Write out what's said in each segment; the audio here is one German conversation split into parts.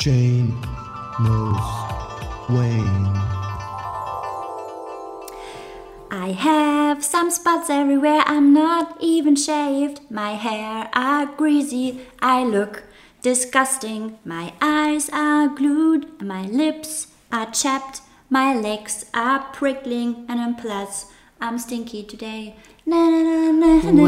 Jane knows Wayne. I have some spots everywhere, I'm not even shaved. My hair are greasy, I look disgusting. My eyes are glued, my lips are chapped. My legs are prickling, and plus, I'm stinky today. Wow.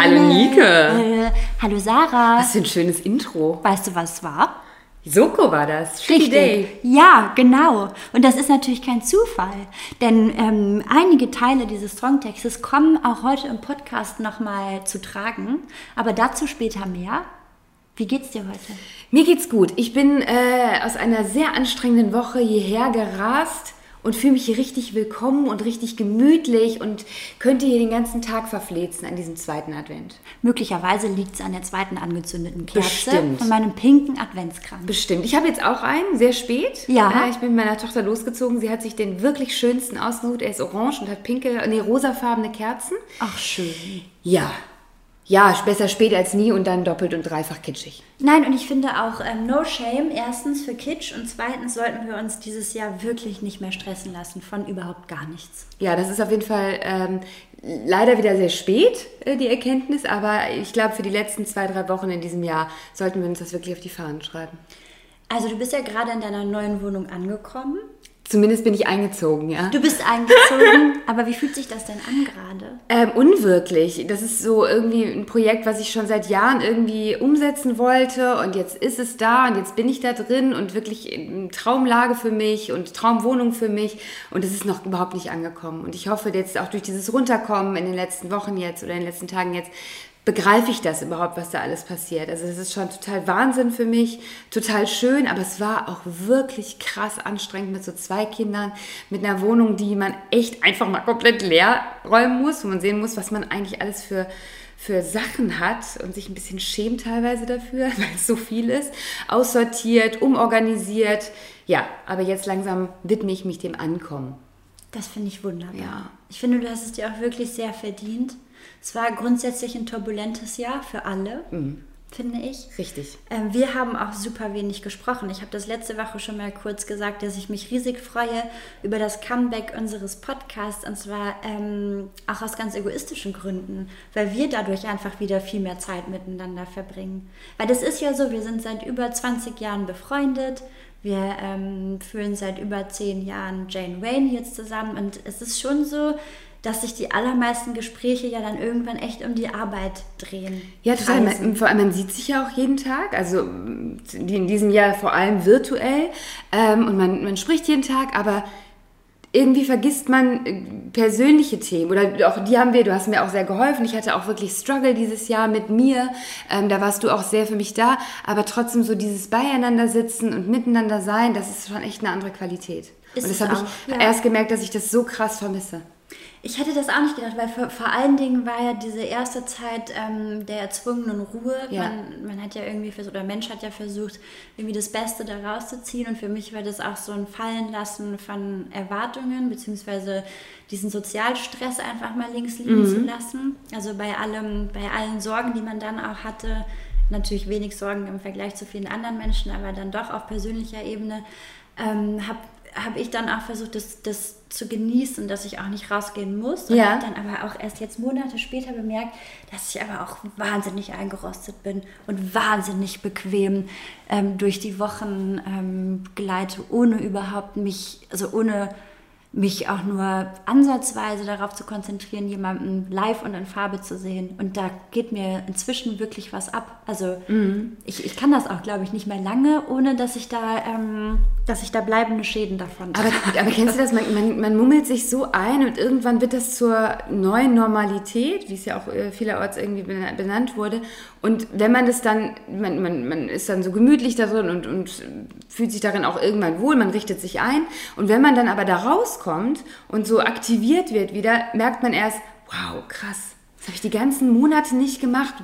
Hallo, Nike. Hallo Sarah. Was für ein schönes Intro. Weißt du, was es war? Soko war das. Shitty Day. Ja, genau. Und das ist natürlich kein Zufall, denn ähm, einige Teile dieses Songtextes kommen auch heute im Podcast nochmal zu tragen, aber dazu später mehr. Wie geht's dir heute? Mir geht's gut. Ich bin äh, aus einer sehr anstrengenden Woche hierher gerast und fühle mich hier richtig willkommen und richtig gemütlich und könnte hier den ganzen Tag verflezen an diesem zweiten Advent. Möglicherweise liegt es an der zweiten angezündeten Kerze Bestimmt. von meinem pinken Adventskranz. Bestimmt. Ich habe jetzt auch einen, sehr spät. Ja. Äh, ich bin mit meiner Tochter losgezogen. Sie hat sich den wirklich schönsten ausgesucht. Er ist orange und hat pinke, nee, rosafarbene Kerzen. Ach, schön. Ja. Ja, besser spät als nie und dann doppelt und dreifach kitschig. Nein, und ich finde auch ähm, No Shame, erstens für Kitsch und zweitens sollten wir uns dieses Jahr wirklich nicht mehr stressen lassen von überhaupt gar nichts. Ja, das ist auf jeden Fall ähm, leider wieder sehr spät, äh, die Erkenntnis, aber ich glaube, für die letzten zwei, drei Wochen in diesem Jahr sollten wir uns das wirklich auf die Fahnen schreiben. Also du bist ja gerade in deiner neuen Wohnung angekommen. Zumindest bin ich eingezogen, ja. Du bist eingezogen, aber wie fühlt sich das denn an gerade? Ähm, unwirklich. Das ist so irgendwie ein Projekt, was ich schon seit Jahren irgendwie umsetzen wollte und jetzt ist es da und jetzt bin ich da drin und wirklich Traumlage für mich und Traumwohnung für mich und es ist noch überhaupt nicht angekommen. Und ich hoffe jetzt auch durch dieses Runterkommen in den letzten Wochen jetzt oder in den letzten Tagen jetzt begreife ich das überhaupt, was da alles passiert. Also das ist schon total Wahnsinn für mich, total schön, aber es war auch wirklich krass anstrengend mit so zwei Kindern, mit einer Wohnung, die man echt einfach mal komplett leer räumen muss, wo man sehen muss, was man eigentlich alles für für Sachen hat und sich ein bisschen schämt teilweise dafür, weil es so viel ist, aussortiert, umorganisiert. Ja, aber jetzt langsam widme ich mich dem Ankommen. Das finde ich wunderbar. Ja. Ich finde, du hast es dir auch wirklich sehr verdient. Es war grundsätzlich ein turbulentes Jahr für alle, finde ich. Richtig. Ähm, wir haben auch super wenig gesprochen. Ich habe das letzte Woche schon mal kurz gesagt, dass ich mich riesig freue über das Comeback unseres Podcasts und zwar ähm, auch aus ganz egoistischen Gründen, weil wir dadurch einfach wieder viel mehr Zeit miteinander verbringen. Weil das ist ja so, wir sind seit über 20 Jahren befreundet. Wir ähm, führen seit über 10 Jahren Jane Wayne jetzt zusammen und es ist schon so, dass sich die allermeisten Gespräche ja dann irgendwann echt um die Arbeit drehen. Ja, total. Man, vor allem, man sieht sich ja auch jeden Tag, also in diesem Jahr vor allem virtuell ähm, und man, man spricht jeden Tag, aber irgendwie vergisst man äh, persönliche Themen oder auch die haben wir, du hast mir auch sehr geholfen. Ich hatte auch wirklich Struggle dieses Jahr mit mir, ähm, da warst du auch sehr für mich da, aber trotzdem so dieses Beieinander sitzen und miteinander sein, das ist schon echt eine andere Qualität. Ist und das habe ich ja. erst gemerkt, dass ich das so krass vermisse. Ich hätte das auch nicht gedacht, weil vor, vor allen Dingen war ja diese erste Zeit ähm, der erzwungenen Ruhe. Ja. Man, man hat ja irgendwie versucht, oder der Mensch hat ja versucht, irgendwie das Beste da rauszuziehen. Und für mich war das auch so ein Fallenlassen von Erwartungen, beziehungsweise diesen Sozialstress einfach mal links liegen zu lassen. Also bei allem, bei allen Sorgen, die man dann auch hatte, natürlich wenig Sorgen im Vergleich zu vielen anderen Menschen, aber dann doch auf persönlicher Ebene, ähm, habe hab ich dann auch versucht, das, das zu genießen, dass ich auch nicht rausgehen muss. Und Ja. habe dann aber auch erst jetzt Monate später bemerkt, dass ich aber auch wahnsinnig eingerostet bin und wahnsinnig bequem ähm, durch die Wochen ähm, gleite, ohne überhaupt mich, also ohne mich auch nur ansatzweise darauf zu konzentrieren, jemanden live und in Farbe zu sehen. Und da geht mir inzwischen wirklich was ab. Also ich, ich kann das auch, glaube ich, nicht mehr lange, ohne dass ich da, ähm, dass ich da bleibende Schäden davon Aber, aber kennst du das? Man, man, man mummelt sich so ein und irgendwann wird das zur neuen Normalität, wie es ja auch äh, vielerorts irgendwie bena- benannt wurde. Und wenn man das dann, man, man, man ist dann so gemütlich da drin und, und fühlt sich darin auch irgendwann wohl, man richtet sich ein. Und wenn man dann aber da rauskommt und so aktiviert wird wieder, merkt man erst, wow, krass, das habe ich die ganzen Monate nicht gemacht.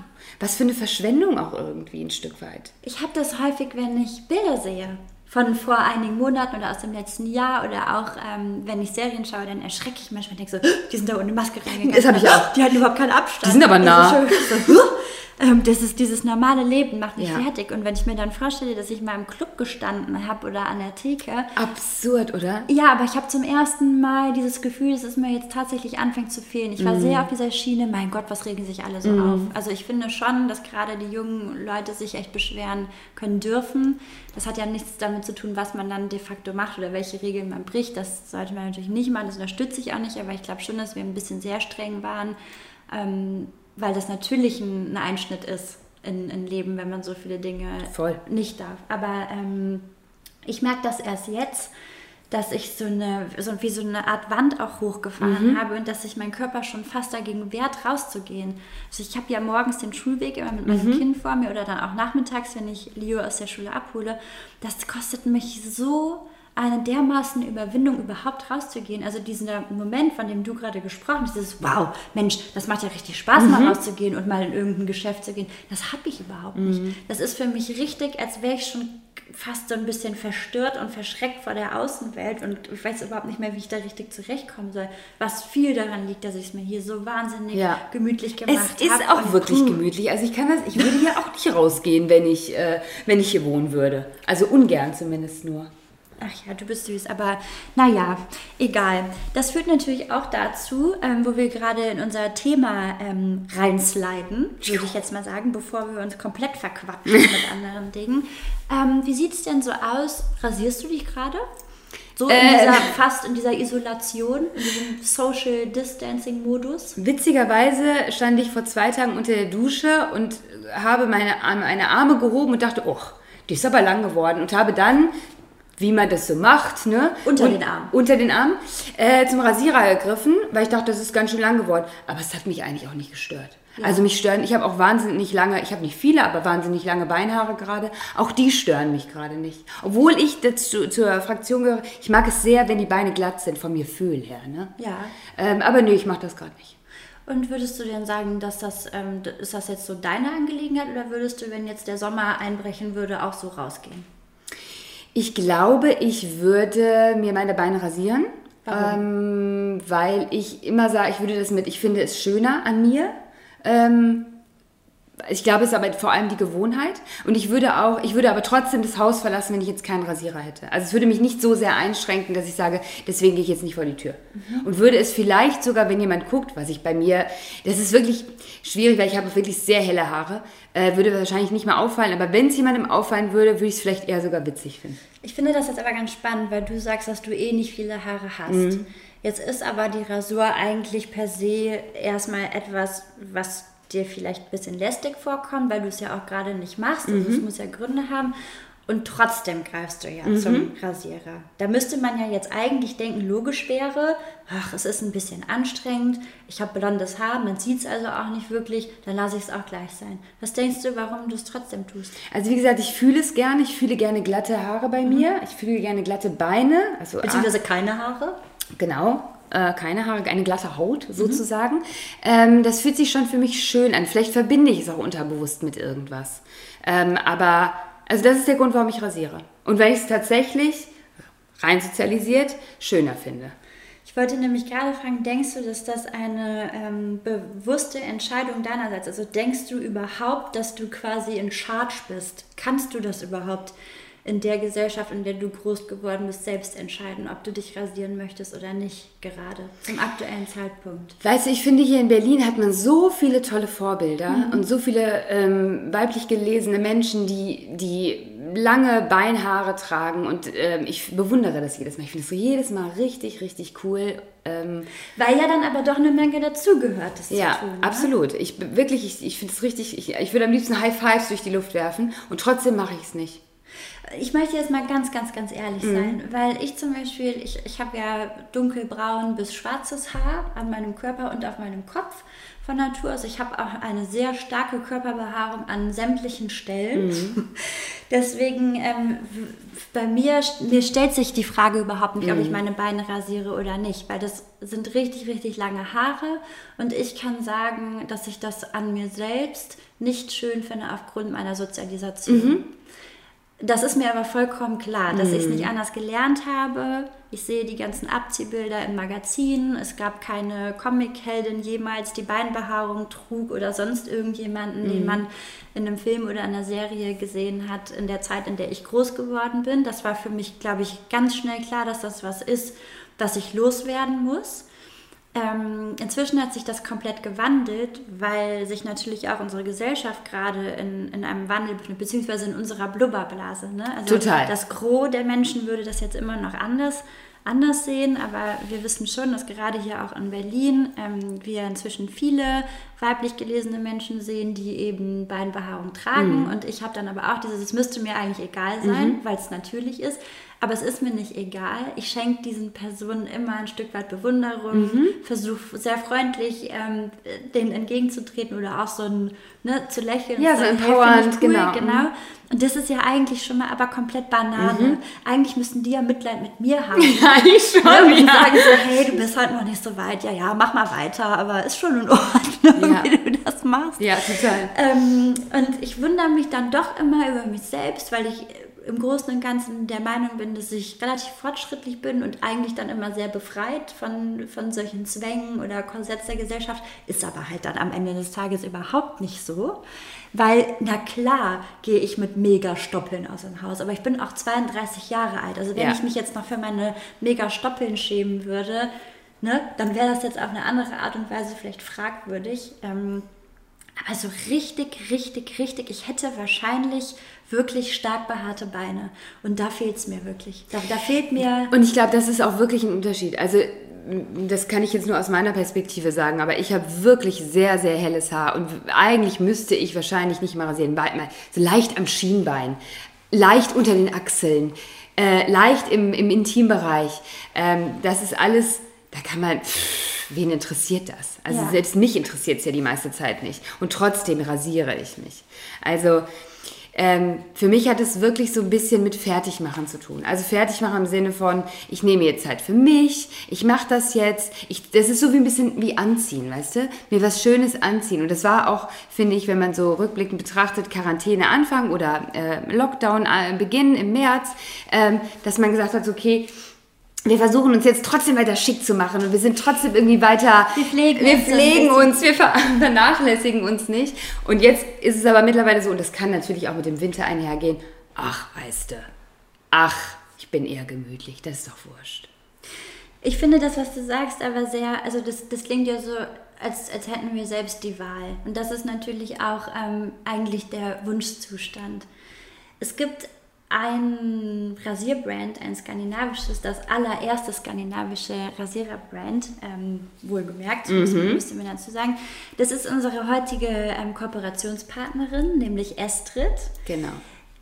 Was für eine Verschwendung auch irgendwie ein Stück weit. Ich habe das häufig, wenn ich Bilder sehe. Von vor einigen Monaten oder aus dem letzten Jahr oder auch, ähm, wenn ich Serien schaue, dann erschrecke ich manchmal und denke so, die sind da ohne Maske reingegangen. Das hab ich auch. Die hatten überhaupt keinen Abstand. Die sind aber nah. So, ähm, das ist dieses normale Leben macht mich Ja. fertig. Und wenn ich mir dann vorstelle, dass ich mal im Club gestanden habe oder an der Theke, Absurd, oder? ja, aber ich habe zum ersten Mal dieses Gefühl, dass es mir jetzt tatsächlich anfängt zu fehlen. Ich war sehr auf dieser Schiene, mein Gott, was regen sich alle so auf. Also ich finde schon, dass gerade die jungen Leute sich echt beschweren können dürfen. Das hat ja nichts damit zu tun, was man dann de facto macht oder welche Regeln man bricht. Das sollte man natürlich nicht machen, das unterstütze ich auch nicht, aber ich glaube schon, dass wir ein bisschen sehr streng waren, ähm, weil das natürlich ein, ein Einschnitt ist in, in Leben, wenn man so viele Dinge Voll. nicht darf. Aber ähm, ich merke das erst jetzt, dass ich so eine, so wie so eine Art Wand auch hochgefahren habe und dass sich mein Körper schon fast dagegen wehrt, rauszugehen. Also ich habe ja morgens den Schulweg immer mit meinem Kind vor mir oder dann auch nachmittags, wenn ich Leo aus der Schule abhole. Das kostet mich so eine dermaßen Überwindung, überhaupt rauszugehen. Also dieser Moment, von dem du gerade gesprochen hast, dieses Wow, Mensch, das macht ja richtig Spaß, mal rauszugehen und mal in irgendein Geschäft zu gehen. Das habe ich überhaupt nicht. Das ist für mich richtig, als wäre ich schon fast so ein bisschen verstört und verschreckt vor der Außenwelt und ich weiß überhaupt nicht mehr, wie ich da richtig zurechtkommen soll. Was viel daran liegt, dass ich es mir hier so wahnsinnig Ja. gemütlich gemacht Es habe. ist auch wirklich gemütlich. Also ich kann das, ich würde hier auch nicht rausgehen, wenn ich, äh, wenn ich hier wohnen würde. Also ungern zumindest nur. Ach ja, du bist süß, aber naja, egal. Das führt natürlich auch dazu, ähm, wo wir gerade in unser Thema ähm, reinsliden, würde ich jetzt mal sagen, bevor wir uns komplett verquatschen mit anderen Dingen. Ähm, wie sieht es denn so aus? Rasierst du dich gerade? So in Äh. dieser, fast in dieser Isolation, in diesem Social Distancing Modus? Witzigerweise stand ich vor zwei Tagen unter der Dusche und habe meine, Arme- meine Arme gehoben und dachte, oh, die ist aber lang geworden. Und habe dann, wie man das so macht, ne? Unter und, den Arm. Unter den Arm, äh, zum Rasierer gegriffen, weil ich dachte, das ist ganz schön lang geworden. Aber es hat mich eigentlich auch nicht gestört. Also mich stören, ich habe auch wahnsinnig lange, ich habe nicht viele, aber wahnsinnig lange Beinhaare gerade. Auch die stören mich gerade nicht. Obwohl ich dazu, zur Fraktion gehöre, ich mag es sehr, wenn die Beine glatt sind, vom Gefühl her. Ne? Ja. Ähm, aber nee, ich mache das gerade nicht. Und würdest du denn sagen, dass das, ähm, ist das jetzt so deine Angelegenheit oder würdest du, wenn jetzt der Sommer einbrechen würde, auch so rausgehen? Ich glaube, ich würde mir meine Beine rasieren, ähm, weil ich immer sage, ich würde das mit, ich finde es schöner an mir. Ähm, ich glaube, es ist aber vor allem die Gewohnheit. Und ich würde auch, ich würde aber trotzdem das Haus verlassen, wenn ich jetzt keinen Rasierer hätte. Also es würde mich nicht so sehr einschränken, dass ich sage, deswegen gehe ich jetzt nicht vor die Tür. Und würde es vielleicht sogar, wenn jemand guckt, was ich bei mir, das ist wirklich schwierig, weil ich habe wirklich sehr helle Haare, äh, würde wahrscheinlich nicht mehr auffallen. Aber wenn es jemandem auffallen würde, würde ich es vielleicht eher sogar witzig finden. Ich finde das jetzt aber ganz spannend, weil du sagst, dass du eh nicht viele Haare hast. Mhm. Jetzt ist aber die Rasur eigentlich per se erstmal etwas, was dir vielleicht ein bisschen lästig vorkommt, weil du es ja auch gerade nicht machst. Also Mhm. es muss ja Gründe haben. Und trotzdem greifst du ja zum Rasierer. Da müsste man ja jetzt eigentlich denken, logisch wäre, ach, es ist ein bisschen anstrengend, ich habe blondes Haar, man sieht es also auch nicht wirklich, dann lasse ich es auch gleich sein. Was denkst du, warum du es trotzdem tust? Also wie gesagt, ich fühle es gerne. Ich fühle gerne glatte Haare bei mir. Ich fühle gerne glatte Beine. Also Beziehungsweise keine Haare? genau. Äh, keine Haare, eine glatte Haut sozusagen. Ähm, das fühlt sich schon für mich schön an. Vielleicht verbinde ich es auch unterbewusst mit irgendwas. Ähm, aber also das ist der Grund, warum ich rasiere. Und weil ich es tatsächlich rein sozialisiert schöner finde. Ich wollte nämlich gerade fragen, denkst du, dass das eine ähm, bewusste Entscheidung deinerseits ist? Also denkst du überhaupt, dass du quasi in Charge bist? Kannst du das überhaupt in der Gesellschaft, in der du groß geworden bist, selbst entscheiden, ob du dich rasieren möchtest oder nicht gerade zum aktuellen Zeitpunkt? Weißt du, ich finde, hier in Berlin hat man so viele tolle Vorbilder und so viele ähm, weiblich gelesene Menschen, die, die lange Beinhaare tragen und ähm, ich bewundere das jedes Mal. Ich finde es so jedes Mal richtig, richtig cool. Ähm, Weil ja dann aber doch eine Menge dazugehört, das ja, zu tun. ne? absolut. Ich wirklich, ich, ich finde es richtig, ich, ich würde am liebsten High Fives durch die Luft werfen und trotzdem mache ich es nicht. Ich möchte jetzt mal ganz, ganz, ganz ehrlich Mhm. sein, weil ich zum Beispiel, ich, ich habe ja dunkelbraun bis schwarzes Haar an meinem Körper und auf meinem Kopf von Natur aus. Ich habe auch eine sehr starke Körperbehaarung an sämtlichen Stellen. Mhm. Deswegen, ähm, bei mir, mir stellt sich die Frage überhaupt nicht, ob Mhm. ich meine Beine rasiere oder nicht, weil das sind richtig, richtig lange Haare und ich kann sagen, dass ich das an mir selbst nicht schön finde aufgrund meiner Sozialisation. Mhm. Das ist mir aber vollkommen klar, dass ich es nicht anders gelernt habe Ich sehe die ganzen Abziehbilder in Magazinen. Es gab keine Comic-Heldin jemals, die Beinbehaarung trug oder sonst irgendjemanden, den man in einem Film oder einer Serie gesehen hat in der Zeit, in der ich groß geworden bin. Das war für mich, glaube ich, ganz schnell klar, dass das was ist, was ich loswerden muss. Ähm, inzwischen hat sich das komplett gewandelt, weil sich natürlich auch unsere Gesellschaft gerade in, in einem Wandel befindet, beziehungsweise in unserer Blubberblase. Ne? Also Total. Das Gros der Menschen würde das jetzt immer noch anders, anders sehen, aber wir wissen schon, dass gerade hier auch in Berlin ähm, wir inzwischen viele weiblich gelesene Menschen sehen, die eben Beinbehaarung tragen. Und ich habe dann aber auch dieses, es müsste mir eigentlich egal sein, weil es natürlich ist. Aber es ist mir nicht egal. Ich schenke diesen Personen immer ein Stück weit Bewunderung, versuche sehr freundlich ähm, denen entgegenzutreten oder auch so ein, ne, zu lächeln. Ja, so empowernd, cool, genau. genau. Und das ist ja eigentlich schon mal aber komplett Banane. Eigentlich müssten die ja Mitleid mit mir haben. Ja, ich schon, Ne, und ja. sagen so, hey, du bist halt noch nicht so weit. Ja, ja, mach mal weiter, aber ist schon in Ordnung, Ja. wie du das machst. Ja, total. Ähm, und ich wundere mich dann doch immer über mich selbst, weil ich im Großen und Ganzen der Meinung bin, dass ich relativ fortschrittlich bin und eigentlich dann immer sehr befreit von, von solchen Zwängen oder Korsetts der Gesellschaft. Ist aber halt dann am Ende des Tages überhaupt nicht so. Weil, na klar, gehe ich mit Mega-Stoppeln aus dem Haus. Aber ich bin auch 32 Jahre alt. Also wenn Ja. ich mich jetzt noch für meine Mega-Stoppeln schämen würde, ne, dann wäre das jetzt auf eine andere Art und Weise vielleicht fragwürdig. Ähm, aber so richtig, richtig, richtig, ich hätte wahrscheinlich wirklich stark behaarte Beine. Und da fehlt es mir wirklich. Da, da fehlt mir. Und ich glaube, das ist auch wirklich ein Unterschied. Also das kann ich jetzt nur aus meiner Perspektive sagen, aber ich habe wirklich sehr, sehr helles Haar und eigentlich müsste ich wahrscheinlich nicht mal rasieren, mal so leicht am Schienbein, leicht unter den Achseln, äh, leicht im, im Intimbereich. Ähm, das ist alles, da kann man, pff, wen interessiert das? Also Ja. selbst mich interessiert es ja die meiste Zeit nicht und trotzdem rasiere ich mich. Also ähm, für mich hat es wirklich so ein bisschen mit Fertigmachen zu tun. Also Fertigmachen im Sinne von, ich nehme jetzt Zeit für mich, ich mache das jetzt. Ich, das ist so wie ein bisschen wie anziehen, weißt du? Mir was Schönes anziehen. Und das war auch, finde ich, wenn man so rückblickend betrachtet, Quarantäne Anfang oder äh, Lockdown äh, im März, ähm, dass man gesagt hat, okay, wir versuchen uns jetzt trotzdem weiter schick zu machen und wir sind trotzdem irgendwie weiter. Wir pflegen wir pflegen uns, wir ver- vernachlässigen uns nicht. Und jetzt ist es aber mittlerweile so, und das kann natürlich auch mit dem Winter einhergehen. Ach, weißt du, ach, ich bin eher gemütlich, das ist doch wurscht. Ich finde das, was du sagst, aber sehr, also das, das klingt ja so, als, als hätten wir selbst die Wahl. Und das ist natürlich auch ähm, eigentlich der Wunschzustand. Es gibt ein Rasierbrand, ein skandinavisches, das allererste skandinavische Rasiererbrand, ähm, wohlgemerkt, müssen, müssen wir dazu sagen. Das ist unsere heutige ähm, Kooperationspartnerin, nämlich Estrid. Genau.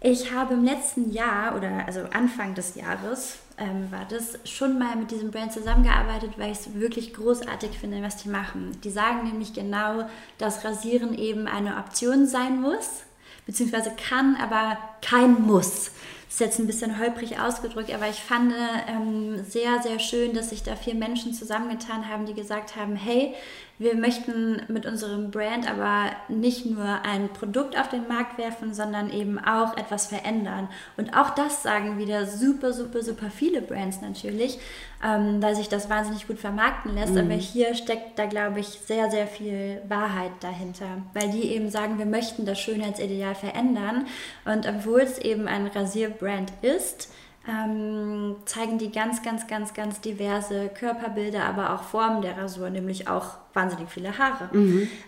Ich habe im letzten Jahr oder also Anfang des Jahres ähm, war das schon mal mit diesem Brand zusammengearbeitet, weil ich es wirklich großartig finde, was die machen. Die sagen nämlich genau, dass Rasieren eben eine Option sein muss, beziehungsweise kann, aber kein Muss. Das ist jetzt ein bisschen holprig ausgedrückt, aber ich fand ähm, sehr, sehr schön, dass sich da vier Menschen zusammengetan haben, die gesagt haben, hey, wir möchten mit unserem Brand aber nicht nur ein Produkt auf den Markt werfen, sondern eben auch etwas verändern. Und auch das sagen wieder super, super, super viele Brands natürlich, ähm, weil sich das wahnsinnig gut vermarkten lässt. Aber hier steckt da, glaube ich, sehr, sehr viel Wahrheit dahinter, weil die eben sagen, wir möchten das Schönheitsideal verändern. Und obwohl es eben ein Rasierbrand ist, ähm, zeigen die ganz, ganz, ganz, ganz diverse Körperbilder, aber auch Formen der Rasur, nämlich auch wahnsinnig viele Haare.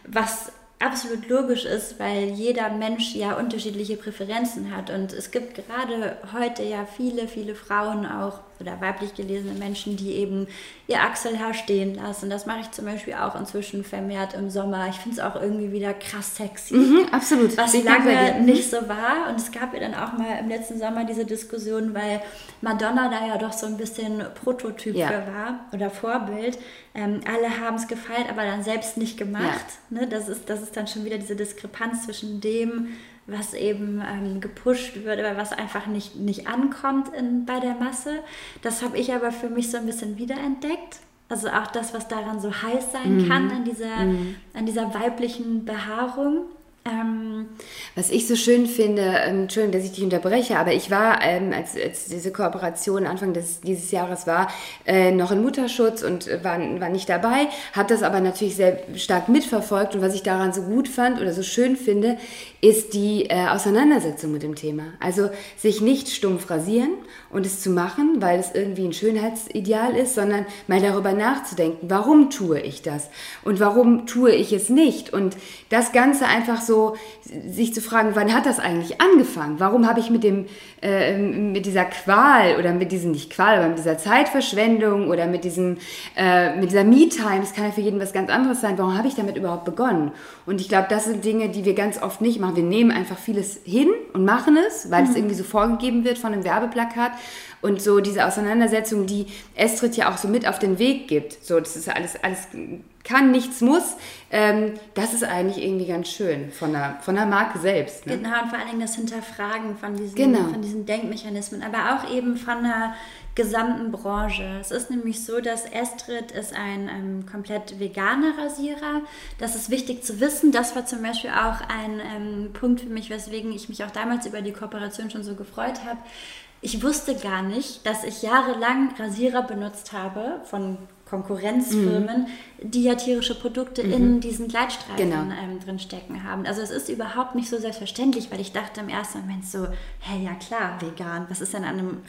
Was absolut logisch ist, weil jeder Mensch ja unterschiedliche Präferenzen hat. Und es gibt gerade heute ja viele, viele Frauen auch oder weiblich gelesene Menschen, die eben ihr Achselhaar stehen lassen. Das mache ich zum Beispiel auch inzwischen vermehrt im Sommer. Ich finde es auch irgendwie wieder krass sexy. Mhm, absolut. Was ich lange dir. nicht so war. Und es gab ja dann auch mal im letzten Sommer diese Diskussion, weil Madonna da ja doch so ein bisschen Prototyp Ja. für war oder Vorbild. Ähm, alle haben es gefeiert, aber dann selbst nicht gemacht. Ne? Das, ist, das ist dann schon wieder diese Diskrepanz zwischen dem, was eben ähm, gepusht wird, aber was einfach nicht, nicht ankommt in, bei der Masse. Das habe ich aber für mich so ein bisschen wiederentdeckt. Also auch das, was daran so heiß sein kann, an dieser, an dieser weiblichen Behaarung. Ähm, Was ich so schön finde, ähm, Entschuldigung, dass ich dich unterbreche, aber ich war, ähm, als, als diese Kooperation Anfang des, dieses Jahres war, äh, noch in Mutterschutz und äh, war, war nicht dabei, habe das aber natürlich sehr stark mitverfolgt und was ich daran so gut fand oder so schön finde, ist die äh, Auseinandersetzung mit dem Thema. Also sich nicht stumpf rasieren und es zu machen, weil es irgendwie ein Schönheitsideal ist, sondern mal darüber nachzudenken, warum tue ich das und warum tue ich es nicht und das Ganze einfach so sich zu fragen, wann hat das eigentlich angefangen? Warum habe ich mit dem äh, mit dieser Qual oder mit diesem nicht Qual, aber mit dieser Zeitverschwendung oder mit diesem äh, mit dieser Me-Time, das kann ja für jeden was ganz anderes sein. Warum habe ich damit überhaupt begonnen? Und ich glaube, das sind Dinge, die wir ganz oft nicht machen. Wir nehmen einfach vieles hin und machen es, weil es irgendwie so vorgegeben wird von einem Werbeplakat. Und so diese Auseinandersetzung, die Estrid ja auch so mit auf den Weg gibt. So, das ist alles, alles kann, nichts muss. Ähm, das ist eigentlich irgendwie ganz schön von der, von der Marke selbst. Ne? Genau, und vor allen Dingen das Hinterfragen von diesen, Genau. von diesen Denkmechanismen, aber auch eben von der gesamten Branche. Es ist nämlich so, dass Estrid ist ein ähm, komplett veganer Rasierer. Das ist wichtig zu wissen. Das war zum Beispiel auch ein ähm, Punkt für mich, weswegen ich mich auch damals über die Kooperation schon so gefreut habe. Ich wusste gar nicht, dass ich jahrelang Rasierer benutzt habe von Konkurrenzfirmen, die ja tierische Produkte in diesen Gleitstreifen Genau. ähm, drin stecken haben. Also es ist überhaupt nicht so selbstverständlich, weil ich dachte im ersten Moment so, hey, ja klar, vegan. Was ist denn an einem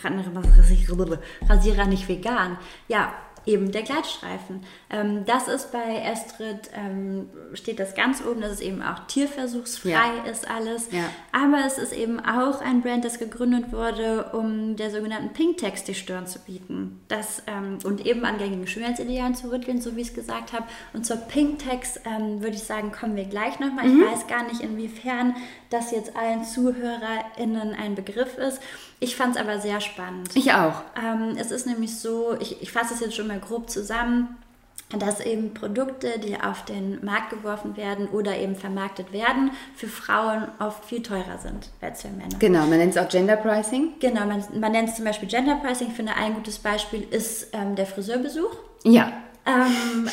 Rasierer nicht vegan? Ja, eben der Gleitstreifen. Ähm, das ist bei Estrid, ähm, steht das ganz oben, dass es eben auch tierversuchsfrei Ja. ist alles. Ja. Aber es ist eben auch ein Brand, das gegründet wurde, um der sogenannten Pink-Text die Stirn zu bieten. Das, ähm, und eben an gängigen Schönheitsidealen zu rütteln, so wie ich es gesagt habe. Und zur Pink-Text ähm, würde ich sagen, kommen wir gleich nochmal. Mhm. Ich weiß gar nicht, inwiefern das jetzt allen ZuhörerInnen ein Begriff ist. Ich fand es aber sehr spannend. Ich auch. Ähm, es ist nämlich so, ich, ich fasse es jetzt schon mal grob zusammen, dass eben Produkte, die auf den Markt geworfen werden oder eben vermarktet werden, für Frauen oft viel teurer sind als für Männer. Genau, man nennt es auch Gender Pricing. Genau, man, man nennt es zum Beispiel Gender Pricing. Ich finde, ein gutes Beispiel ist ähm, der Friseurbesuch. Ja, Ähm,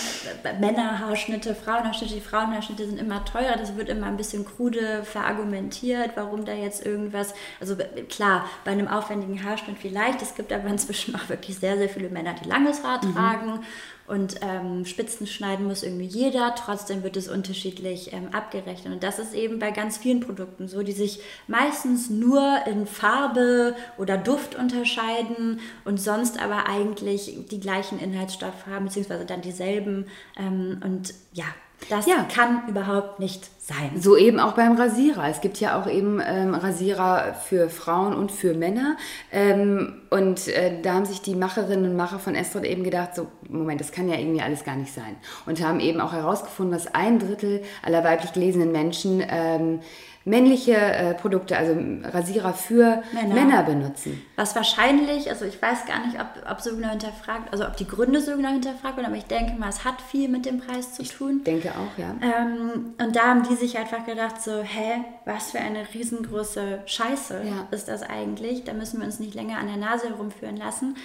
Männerhaarschnitte, Frauenhaarschnitte, die Frauenhaarschnitte sind immer teurer. Das wird immer ein bisschen krude verargumentiert, warum da jetzt irgendwas. Also klar, bei einem aufwendigen Haarschnitt vielleicht. Es gibt aber inzwischen auch wirklich sehr, sehr viele Männer, die langes Haar tragen. Und ähm, Spitzen schneiden muss irgendwie jeder. Trotzdem wird es unterschiedlich ähm, abgerechnet. Und das ist eben bei ganz vielen Produkten so, die sich meistens nur in Farbe oder Duft unterscheiden und sonst aber eigentlich die gleichen Inhaltsstoffe haben, beziehungsweise dann dieselben. Ähm, und ja, das Ja. kann überhaupt nicht sein. So eben auch beim Rasierer. Es gibt ja auch eben ähm, Rasierer für Frauen und für Männer. Ähm, und äh, da haben sich die Macherinnen und Macher von Estrid eben gedacht, so, Moment, das kann ja irgendwie alles gar nicht sein. Und haben eben auch herausgefunden, dass ein Drittel aller weiblich gelesenen Menschen ähm, männliche äh, Produkte, also Rasierer für Männer. Männer, benutzen. Was wahrscheinlich, also ich weiß gar nicht, ob, ob so genau hinterfragt, also ob die Gründe so genau hinterfragt werden, aber ich denke mal, es hat viel mit dem Preis zu tun. Denke auch, ja. Ähm, und da haben die sich einfach gedacht, so, hä, was für eine riesengroße Scheiße Ja. ist das eigentlich? Da müssen wir uns nicht länger an der Nase herumführen lassen.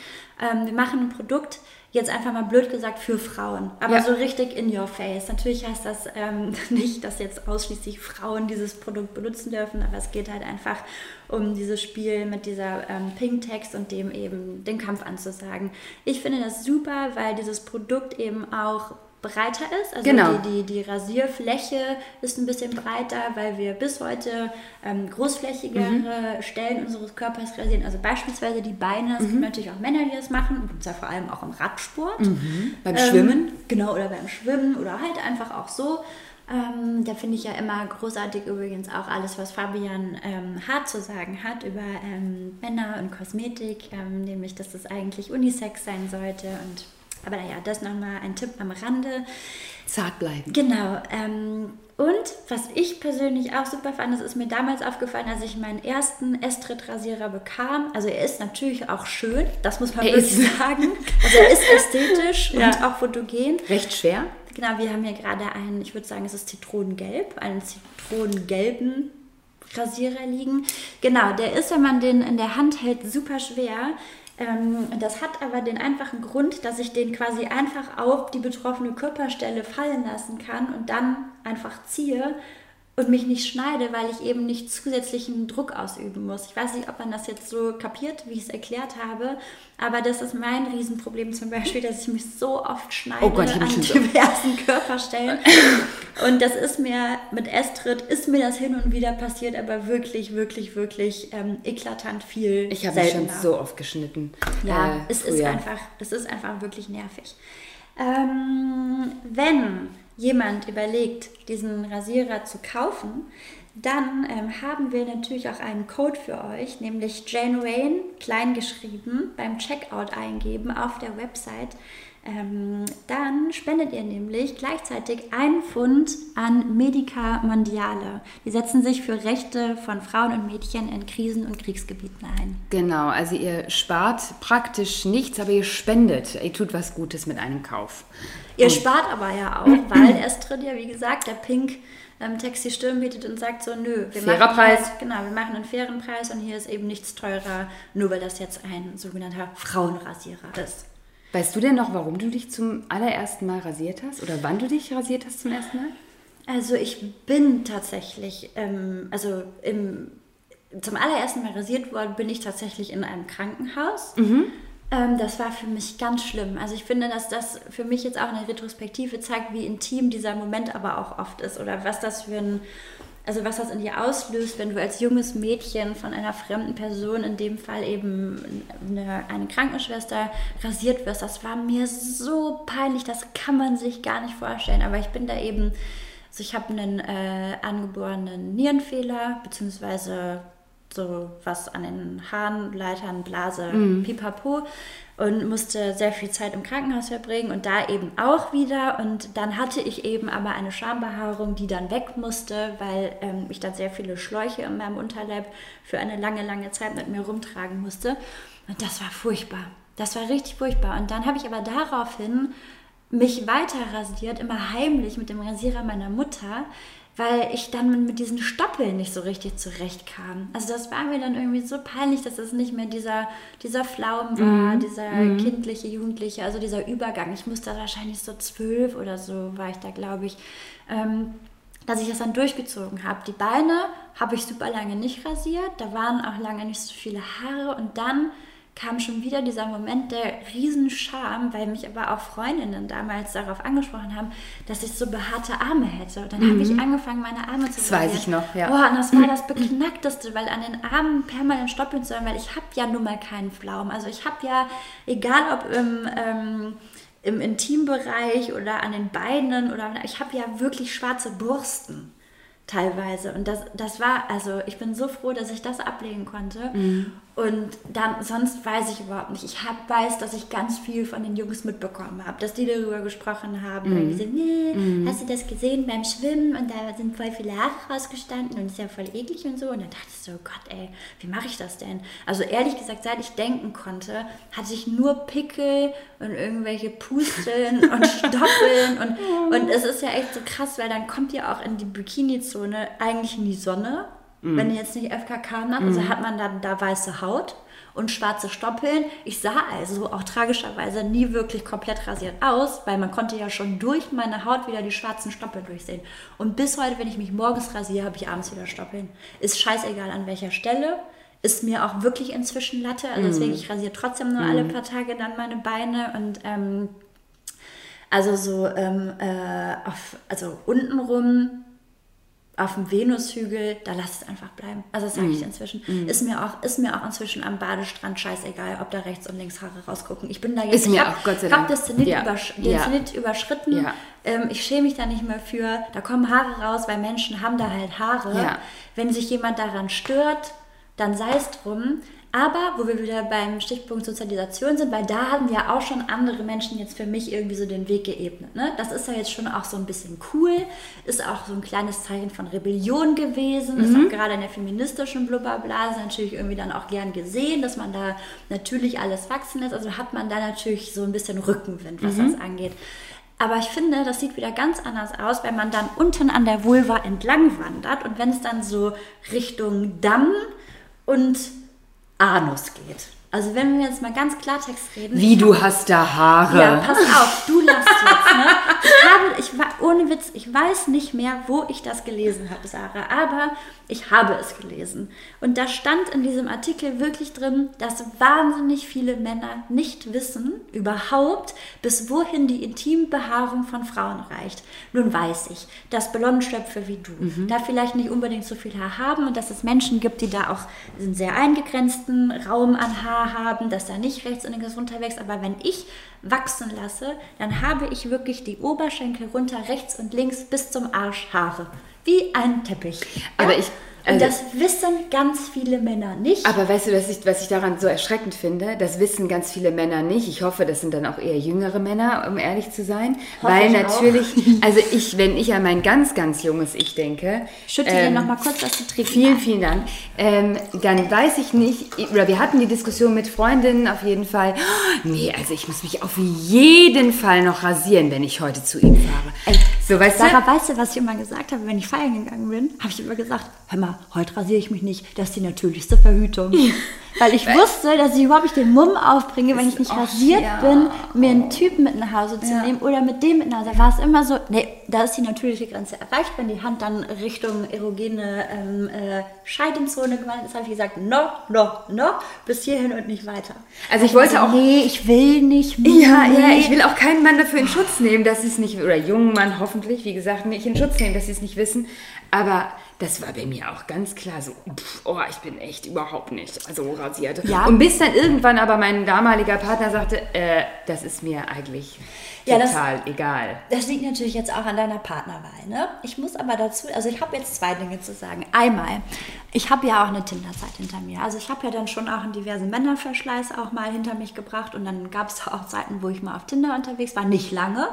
Ähm, wir machen ein Produkt, jetzt einfach mal blöd gesagt, für Frauen. Aber Ja. so richtig in your face. Natürlich heißt das ähm, nicht, dass jetzt ausschließlich Frauen dieses Produkt benutzen dürfen, aber es geht halt einfach um dieses Spiel mit dieser ähm, Pink-Text und dem eben den Kampf anzusagen. Ich finde das super, weil dieses Produkt eben auch breiter ist. Also Genau. die, die, die Rasierfläche ist ein bisschen breiter, weil wir bis heute ähm, großflächigere Mhm. Stellen unseres Körpers rasieren. Also beispielsweise die Beine. Es Mhm. gibt natürlich auch Männer, die das machen. Und zwar vor allem auch im Radsport. Beim Ähm, Schwimmen. Genau, oder beim Schwimmen oder halt einfach auch so. Ähm, da finde ich ja immer großartig übrigens auch alles, was Fabian ähm, Hart zu sagen hat über ähm, Männer und Kosmetik, ähm, nämlich, dass das eigentlich Unisex sein sollte. Und, aber naja, das nochmal ein Tipp am Rande. Zart bleiben. Genau. Ähm, und was ich persönlich auch super fand, das ist mir damals aufgefallen, als ich meinen ersten Estrid-Rasierer bekam. Also er ist natürlich auch schön, das muss man Er wirklich ist- sagen. Also er ist ästhetisch Ja. und auch fotogen. Recht schwer. Genau, wir haben hier gerade einen, ich würde sagen, es ist Zitronengelb, einen zitronengelben Rasierer liegen. Genau, der ist, wenn man den in der Hand hält, super schwer. Ähm, das hat aber den einfachen Grund, dass ich den quasi einfach auf die betroffene Körperstelle fallen lassen kann und dann einfach ziehe und mich nicht schneide, weil ich eben nicht zusätzlichen Druck ausüben muss. Ich weiß nicht, ob man das jetzt so kapiert, wie ich es erklärt habe, aber das ist mein Riesenproblem zum Beispiel, dass ich mich so oft schneide Oh Gott, an schon so- diversen Körperstellen. Und das ist mir mit Estrid, ist mir das hin und wieder passiert, aber wirklich, wirklich, wirklich ähm, eklatant viel Ich habe mich schon so oft geschnitten. Ja, äh, es ist früher. einfach, es ist einfach wirklich nervig. Ähm, wenn jemand überlegt, diesen Rasierer zu kaufen, dann ähm, haben wir natürlich auch einen Code für euch, nämlich Jane Wayne, klein geschrieben, beim Checkout eingeben auf der Website. Ähm, dann spendet ihr nämlich gleichzeitig einen Pfund an Medica Mondiale. Die setzen sich für Rechte von Frauen und Mädchen in Krisen- und Kriegsgebieten ein. Genau, also ihr spart praktisch nichts, aber ihr spendet. Ihr tut was Gutes mit einem Kauf. Ihr spart aber ja auch, weil Estrid ja, wie gesagt, der Pink ähm, Text die Stirn bietet und sagt so, nö, wir Fairer machen Preis. Halt, genau, wir machen einen fairen Preis und hier ist eben nichts teurer, nur weil das jetzt ein sogenannter Frauenrasierer ist. Weißt du denn noch, warum du dich zum allerersten Mal rasiert hast? Oder wann du dich rasiert hast zum ersten Mal? Also ich bin tatsächlich, ähm, also im, zum allerersten Mal rasiert worden bin ich tatsächlich in einem Krankenhaus. Ähm, das war für mich ganz schlimm. Also ich finde, dass das für mich jetzt auch eine Retrospektive zeigt, wie intim dieser Moment aber auch oft ist oder was das für ein, also was das in dir auslöst, wenn du als junges Mädchen von einer fremden Person, in dem Fall eben eine, eine Krankenschwester, rasiert wirst. Das war mir so peinlich, das kann man sich gar nicht vorstellen. Aber ich bin da eben, also ich habe einen äh, angeborenen Nierenfehler, beziehungsweise so was an den Haaren, Leitern, Blase, pipapo und musste sehr viel Zeit im Krankenhaus verbringen und da eben auch wieder. Und dann hatte ich eben aber eine Schambehaarung, die dann weg musste, weil ähm, ich dann sehr viele Schläuche in meinem Unterleib für eine lange, lange Zeit mit mir rumtragen musste. Und das war furchtbar. Das war richtig furchtbar. Und dann habe ich aber daraufhin mich weiter rasiert, immer heimlich mit dem Rasierer meiner Mutter, weil ich dann mit diesen Stoppeln nicht so richtig zurechtkam. Also das war mir dann irgendwie so peinlich, dass es nicht mehr dieser, dieser Flaum war, dieser kindliche, jugendliche, also dieser Übergang. Ich musste wahrscheinlich so zwölf oder so war ich da, glaube ich. Ähm, dass ich das dann durchgezogen habe. Die Beine habe ich super lange nicht rasiert, da waren auch lange nicht so viele Haare und dann kam schon wieder dieser Moment der Riesenscham, weil mich aber auch Freundinnen damals darauf angesprochen haben, dass ich so behaarte Arme hätte. Und dann habe ich angefangen, meine Arme zu Das weiß rasieren. ich noch, ja. Boah, und das war das Beknackteste, weil an den Armen permanent stoppeln zu haben, weil ich habe ja nun mal keinen Pflaumen. Also ich habe ja, egal ob im... Ähm, im Intimbereich oder an den Beinen oder ich habe ja wirklich schwarze Borsten teilweise und das, das war, also ich bin so froh, dass ich das ablegen konnte und dann, sonst weiß ich überhaupt nicht. Ich hab, weiß, dass ich ganz viel von den Jungs mitbekommen habe, dass die darüber gesprochen haben, weil die so, nee, hast du das gesehen beim Schwimmen? Und da sind voll viele Haare rausgestanden und ist ja voll eklig und so. Und dann dachte ich so, Gott ey, wie mache ich das denn? Also ehrlich gesagt, seit ich denken konnte, hatte ich nur Pickel und irgendwelche Pusteln und Stoppeln. Und, und es ist ja echt so krass, weil dann kommt ihr auch in die Bikini-Zone eigentlich in die Sonne, wenn ihr jetzt nicht FKK macht, also hat man dann da weiße Haut und schwarze Stoppeln. Ich sah also auch tragischerweise nie wirklich komplett rasiert aus, weil man konnte ja schon durch meine Haut wieder die schwarzen Stoppeln durchsehen. Und bis heute, wenn ich mich morgens rasiere, habe ich abends wieder Stoppeln. Ist scheißegal an welcher Stelle. Ist mir auch wirklich inzwischen Latte. Also deswegen, ich rasiere trotzdem nur alle paar Tage dann meine Beine und ähm, also so ähm, äh, auf, also untenrum auf dem Venushügel, da lass es einfach bleiben. Also das sage Mhm. ich inzwischen. Ist, mir auch, ist mir auch inzwischen am Badestrand scheißegal, ob da rechts und links Haare rausgucken. Ich bin da jetzt, Ist mir ich hab, auch, Gott sei ich hab Dank. das Zenit, Ja. übersch den Ja. Zenit überschritten. Ja. Ähm, ich schäme mich da nicht mehr für. Da kommen Haare raus, weil Menschen haben da halt Haare. Wenn sich jemand daran stört, dann sei es drum. Aber wo wir wieder beim Stichpunkt Sozialisation sind, weil da haben ja auch schon andere Menschen jetzt für mich irgendwie so den Weg geebnet. Ne? Das ist ja jetzt schon auch so ein bisschen cool, ist auch so ein kleines Zeichen von Rebellion gewesen, ist auch gerade in der feministischen Blubberblase natürlich irgendwie dann auch gern gesehen, dass man da natürlich alles wachsen lässt. Also hat man da natürlich so ein bisschen Rückenwind, was das angeht. Aber ich finde, das sieht wieder ganz anders aus, wenn man dann unten an der Vulva entlang wandert und wenn es dann so Richtung Damm und Anus geht. Also wenn wir jetzt mal ganz Klartext reden. Wie, du hab- hast da Haare. Ja, pass auf, du lachst jetzt, ne? Ich habe, ich war, ohne Witz, ich weiß nicht mehr, wo ich das gelesen habe, Sarah, aber ich habe es gelesen. Und da stand in diesem Artikel wirklich drin, dass wahnsinnig viele Männer nicht wissen, überhaupt, bis wohin die Intimbehaarung von Frauen reicht. Nun weiß ich, dass Blondschöpfe wie du da vielleicht nicht unbedingt so viel Haar haben und dass es Menschen gibt, die da auch einen sehr eingegrenzten Raum an Haar haben, dass da nicht rechts und links runterwächst. Aber wenn ich wachsen lasse, dann habe ich wirklich die Oberschenkel runter, rechts und links bis zum Arsch Haare. Wie ein Teppich. Aber ich- und also- das wissen ganz viele Männer nicht. Aber weißt du, was ich, was ich daran so erschreckend finde? Das wissen ganz viele Männer nicht. Ich hoffe, das sind dann auch eher jüngere Männer, um ehrlich zu sein. Hoffe Weil ich auch. natürlich, also ich, wenn ich an mein ganz, ganz junges Ich denke. Schütte dir ähm, noch mal kurz was zu trinken. Vielen, vielen Dank. Ähm, dann weiß ich nicht, oder wir hatten die Diskussion mit Freundinnen auf jeden Fall. Oh, nee, also ich muss mich auf jeden Fall noch rasieren, wenn ich heute zu ihm fahre. Ey, so, weißt du? Sarah, weißt du, was ich immer gesagt habe, wenn ich feiern gegangen bin? Habe ich immer gesagt, hör mal, heute rasiere ich mich nicht. Das ist die natürlichste Verhütung. Weil ich wusste, dass ich überhaupt nicht den Mumm aufbringe, wenn ich nicht Och, rasiert ja. bin, mir einen Typen mit nach Hause zu Ja. nehmen oder mit dem mit nach Hause. Da war es immer so, nee, da ist die natürliche Grenze erreicht. Wenn die Hand dann Richtung erogene ähm, äh, Scheidenzone gewandert ist, habe ich gesagt, no, no, no, bis hierhin und nicht weiter. Also ich wollte auch- Nee, ich will nicht mehr. Ja, ja, ich will auch keinen Mann dafür in Schutz nehmen, dass es nicht, oder jungen Mann hoffentlich, wie gesagt, nicht in Schutz nehmen, dass sie es nicht wissen. Aber das war bei mir auch ganz klar so, pff, oh, ich bin echt überhaupt nicht so rasiert. Ja. Und bis dann irgendwann aber mein damaliger Partner sagte, äh, das ist mir eigentlich Ja, das- total egal. Das liegt natürlich jetzt auch an deiner Partnerwahl. Ne? Ich muss aber dazu, also ich habe jetzt zwei Dinge zu sagen. Einmal, ich habe ja auch eine Tinder-Zeit hinter mir. Also ich habe ja dann schon auch einen diversen Männerverschleiß auch mal hinter mich gebracht und dann gab es auch Zeiten, wo ich mal auf Tinder unterwegs war. Nicht lange.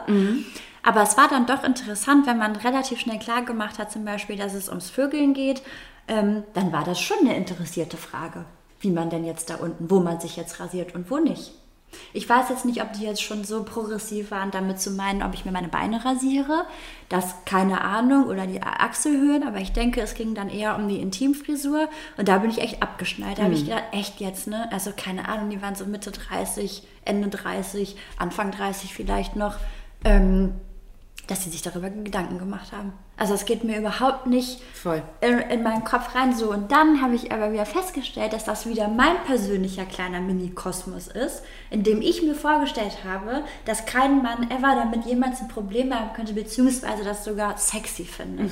Aber es war dann doch interessant, wenn man relativ schnell klar gemacht hat, zum Beispiel, dass es ums Vögeln geht, ähm, dann war das schon eine interessierte Frage, wie man denn jetzt da unten, wo man sich jetzt rasiert und wo nicht. Ich weiß jetzt nicht, ob die jetzt schon so progressiv waren, damit zu meinen, ob ich mir meine Beine rasiere. Das keine Ahnung oder die Achselhöhen, aber ich denke, es ging dann eher um die Intimfrisur und da bin ich echt abgeschnallt. Da habe ich gedacht, echt jetzt, ne? Also keine Ahnung, die waren so Mitte 30, Ende 30, Anfang 30 vielleicht noch. Ähm, dass sie sich darüber Gedanken gemacht haben. Also es geht mir überhaupt nicht Voll. in, in meinen Kopf rein so. Und dann habe ich aber wieder festgestellt, dass das wieder mein persönlicher kleiner Mini-Kosmos ist, in dem ich mir vorgestellt habe, dass kein Mann ever damit jemals ein Problem haben könnte, beziehungsweise das sogar sexy findet.